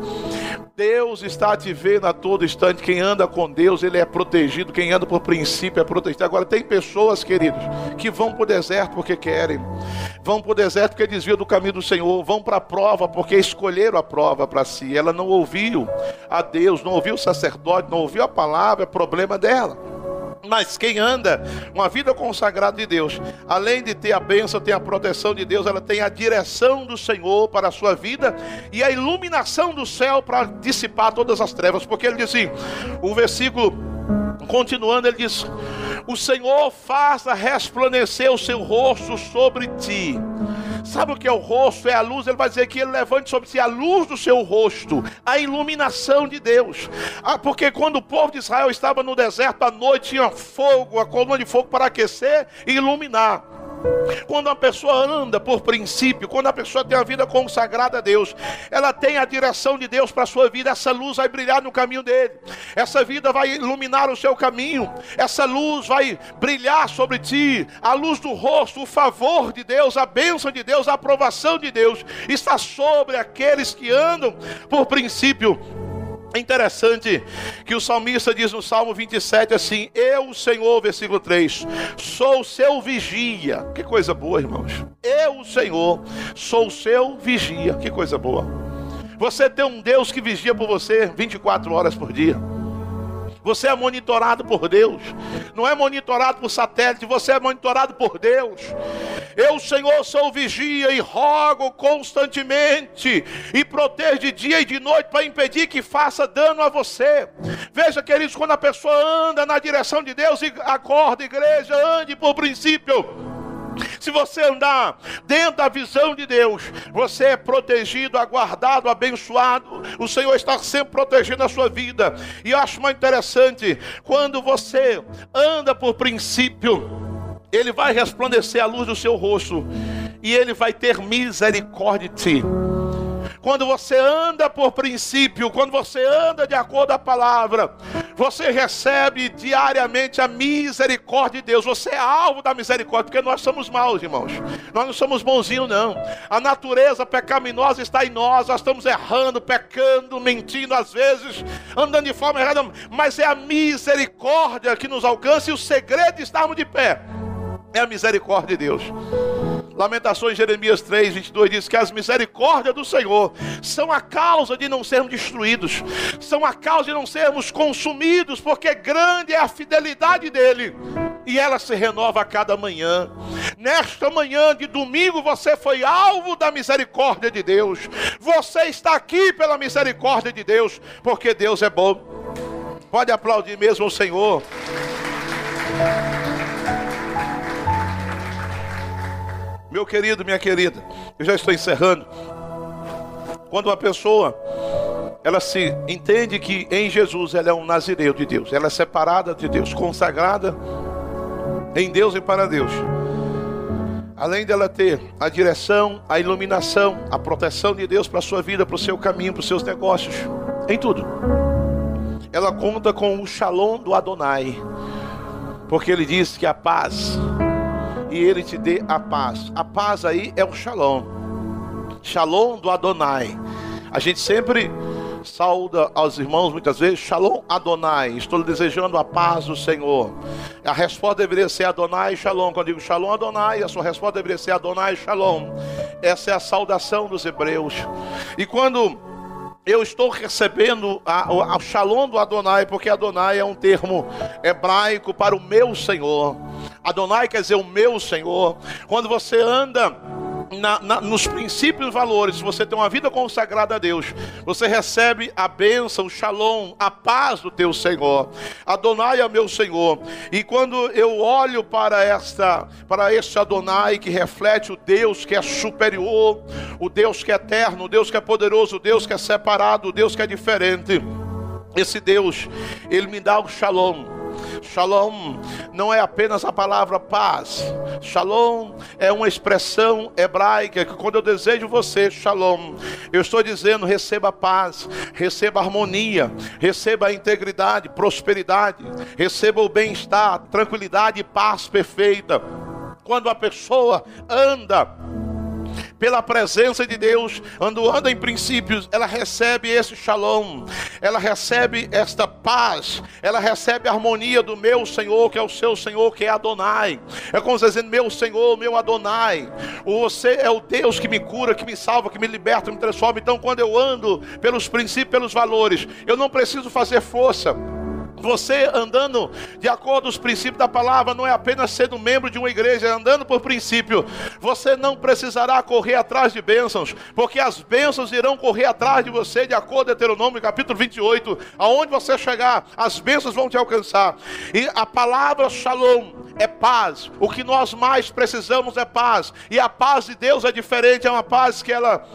Deus está te vendo a todo instante. Quem anda com Deus, ele é protegido. Quem anda por princípio é protegido. Agora, tem pessoas, queridos, que vão para o deserto porque querem, vão para o deserto porque desviam do caminho do Senhor, vão para a prova porque escolheram a prova para si. Ela não ouviu a Deus, não ouviu o sacerdote, não ouviu a palavra, é problema dela. Mas quem anda uma vida consagrada de Deus, além de ter a bênção, tem a proteção de Deus, ela tem a direção do Senhor para a sua vida e a iluminação do céu para dissipar todas as trevas. Porque ele diz assim, o versículo continuando, ele diz: O Senhor faça resplandecer o seu rosto sobre ti Sabe o que é o rosto? É a luz. Ele vai dizer que ele levante sobre si a luz do seu rosto, a iluminação de Deus. Ah, porque quando o povo de Israel estava no deserto à noite, tinha fogo, a coluna de fogo para aquecer e iluminar. Quando a pessoa anda por princípio, quando a pessoa tem a vida consagrada a Deus, ela tem a direção de Deus para a sua vida, essa luz vai brilhar no caminho dele, essa vida vai iluminar o seu caminho, essa luz vai brilhar sobre ti, a luz do rosto, o favor de Deus, a bênção de Deus, a aprovação de Deus está sobre aqueles que andam por princípio é interessante que o salmista diz no Salmo 27 assim: Eu, Senhor, versículo 3, sou seu vigia. Que coisa boa, irmãos. Eu, Senhor, sou o seu vigia. Que coisa boa. Você tem um Deus que vigia por você 24 horas por dia. Você é monitorado por Deus. Não é monitorado por satélite, você é monitorado por Deus. Eu, Senhor, sou vigia e rogo constantemente e protejo de dia e de noite para impedir que faça dano a você. Veja, queridos, quando a pessoa anda na direção de Deus e acorda, igreja, ande por princípio. Se você andar dentro da visão de Deus, você é protegido, aguardado, abençoado. O Senhor está sempre protegendo a sua vida. E eu acho mais interessante quando você anda por princípio. Ele vai resplandecer a luz do seu rosto e ele vai ter misericórdia de ti. Quando você anda por princípio, quando você anda de acordo com a palavra, Você recebe diariamente a misericórdia de Deus. Você é alvo da misericórdia, porque nós somos maus, irmãos. Nós não somos bonzinhos, não. A natureza pecaminosa está em nós. Nós estamos errando, pecando, mentindo às vezes, andando de forma errada. Mas é a misericórdia que nos alcança e o segredo de estarmos de pé é a misericórdia de Deus. Lamentações, Jeremias 3, 22 diz que as misericórdias do Senhor são a causa de não sermos destruídos, são a causa de não sermos consumidos, porque grande é a fidelidade dele e ela se renova a cada manhã. Nesta manhã de domingo você foi alvo da misericórdia de Deus, você está aqui pela misericórdia de Deus, porque Deus é bom. Pode aplaudir mesmo o Senhor. Meu querido, minha querida, eu já estou encerrando. Quando uma pessoa ela se entende que em Jesus ela é um nazireu de Deus, ela é separada de Deus, consagrada em Deus e para Deus. Além dela ter a direção, a iluminação, a proteção de Deus para a sua vida, para o seu caminho, para os seus negócios, em tudo. Ela conta com o shalom do Adonai, porque ele diz que a paz e ele te dê a paz. A paz aí é o shalom. Shalom do Adonai. A gente sempre sauda aos irmãos muitas vezes, Shalom Adonai, estou desejando a paz do Senhor. A resposta deveria ser Adonai Shalom. Quando eu digo Shalom Adonai, a sua resposta deveria ser Adonai Shalom. Essa é a saudação dos hebreus. E quando eu estou recebendo a, Shalom do Adonai, porque Adonai é um termo hebraico para o meu Senhor. Adonai quer dizer o meu Senhor. Quando você anda na, na, nos princípios e valores, se você tem uma vida consagrada a Deus, você recebe a bênção, o shalom, a paz do teu Senhor. Adonai é meu Senhor. E quando eu olho para esta, para este Adonai que reflete o Deus que é superior, o Deus que é eterno, o Deus que é poderoso, o Deus que é separado, o Deus que é diferente. Esse Deus, ele me dá o shalom Shalom não é apenas a palavra paz. Shalom é uma expressão hebraica que quando eu desejo você, shalom, eu estou dizendo receba paz, receba harmonia, receba integridade, prosperidade, receba o bem-estar, tranquilidade e paz perfeita. Quando a pessoa anda pela presença de Deus, ando anda em princípios, ela recebe esse shalom, ela recebe esta paz, ela recebe a harmonia do meu Senhor, que é o seu Senhor, que é Adonai. É como você dizendo, meu Senhor, meu Adonai. Você é o Deus que me cura, que me salva, que me liberta, me transforma. Então, quando eu ando pelos princípios, pelos valores, eu não preciso fazer força. Você andando de acordo com os princípios da palavra, não é apenas sendo membro de uma igreja, é andando por princípio. Você não precisará correr atrás de bênçãos, porque as bênçãos irão correr atrás de você, de acordo com Deuteronômio capítulo 28. Aonde você chegar, as bênçãos vão te alcançar. E a palavra shalom é paz. O que nós mais precisamos é paz. E a paz de Deus é diferente, é uma paz que ela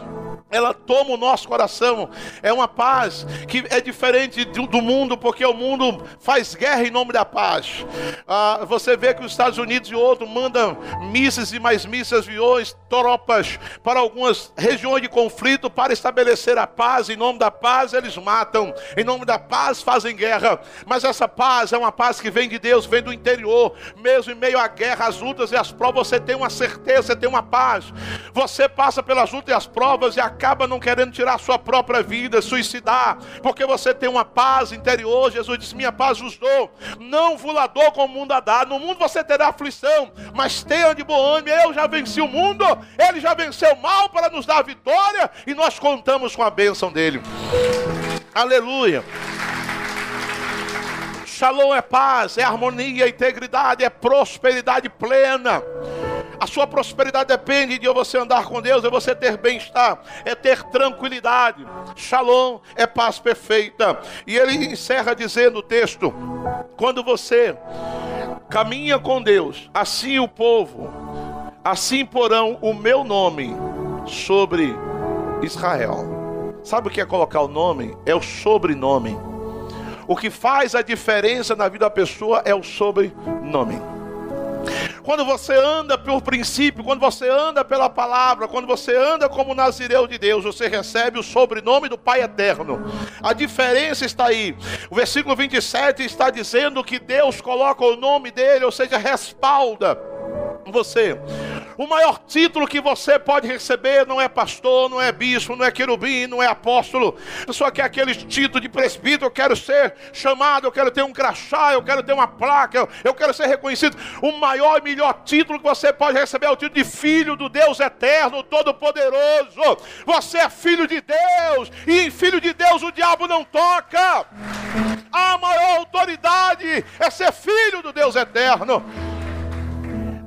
ela toma o nosso coração. É uma paz que é diferente do, do mundo, porque o mundo faz guerra em nome da paz. Ah, você vê que os Estados Unidos e outros mandam mísseis e mais mísseis, aviões, tropas para algumas regiões de conflito para estabelecer a paz. Em nome da paz eles matam, em nome da paz fazem guerra. Mas essa paz é uma paz que vem de Deus, vem do interior. Mesmo em meio à guerra, às lutas e às provas, você tem uma certeza, você tem uma paz. Você passa pelas lutas e as provas e a acaba não querendo tirar a sua própria vida, suicidar, porque você tem uma paz interior. Jesus disse: Minha paz vos dou, não vos la dou como o mundo a dar. No mundo você terá aflição, mas tenha de bom ânimo. Eu já venci o mundo, ele já venceu o mal para nos dar a vitória e nós contamos com a bênção dele. Aleluia. Shalom é paz, é harmonia, é integridade, é prosperidade plena. A sua prosperidade depende de você andar com Deus, é você ter bem-estar, é ter tranquilidade. Shalom é paz perfeita. E ele encerra dizendo o texto: quando você caminha com Deus, assim o povo, assim porão o meu nome sobre Israel. Sabe o que é colocar o nome? É o sobrenome. O que faz a diferença na vida da pessoa é o sobrenome. Quando você anda pelo princípio, quando você anda pela palavra, quando você anda como Nazireu de Deus, você recebe o sobrenome do Pai Eterno. A diferença está aí. O versículo 27 está dizendo que Deus coloca o nome dele, ou seja, respalda você. O maior título que você pode receber não é pastor, não é bispo, não é querubim, não é apóstolo. Só que é aquele título de presbítero, eu quero ser chamado, eu quero ter um crachá, eu quero ter uma placa, eu, eu quero ser reconhecido. O maior e melhor título que você pode receber é o título de filho do Deus eterno, todo-poderoso. Você é filho de Deus, e em filho de Deus o diabo não toca. A maior autoridade é ser filho do Deus eterno.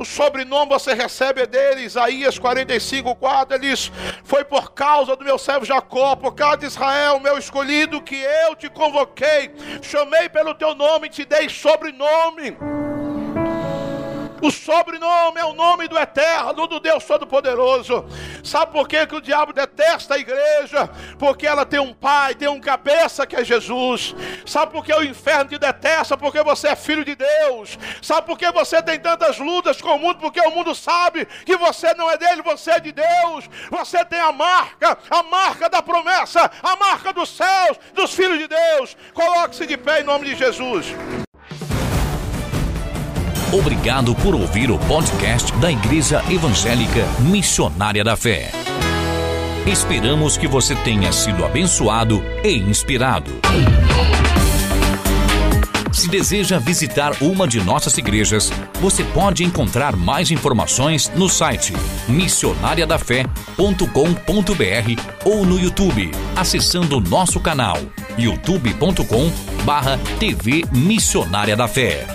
O sobrenome você recebe dele, Isaías 45, 4, ele diz: Foi por causa do meu servo Jacó, por causa de Israel, meu escolhido, que eu te convoquei, chamei pelo teu nome e te dei sobrenome. O sobrenome é o nome do Eterno, do Deus Todo-Poderoso. Sabe por que, que o diabo detesta a igreja? Porque ela tem um pai, tem um cabeça que é Jesus. Sabe por que o inferno te detesta? Porque você é filho de Deus. Sabe por que você tem tantas lutas com o mundo? Porque o mundo sabe que você não é dele, você é de Deus. Você tem a marca, a marca da promessa, a marca dos céus, dos filhos de Deus. Coloque-se de pé em nome de Jesus. Obrigado por ouvir o podcast da Igreja Evangélica Missionária da Fé. Esperamos que você tenha sido abençoado e inspirado. Se deseja visitar uma de nossas igrejas, você pode encontrar mais informações no site missionariadafé.com.br ou no YouTube, acessando o nosso canal youtube.com/tv Missionária da Fé.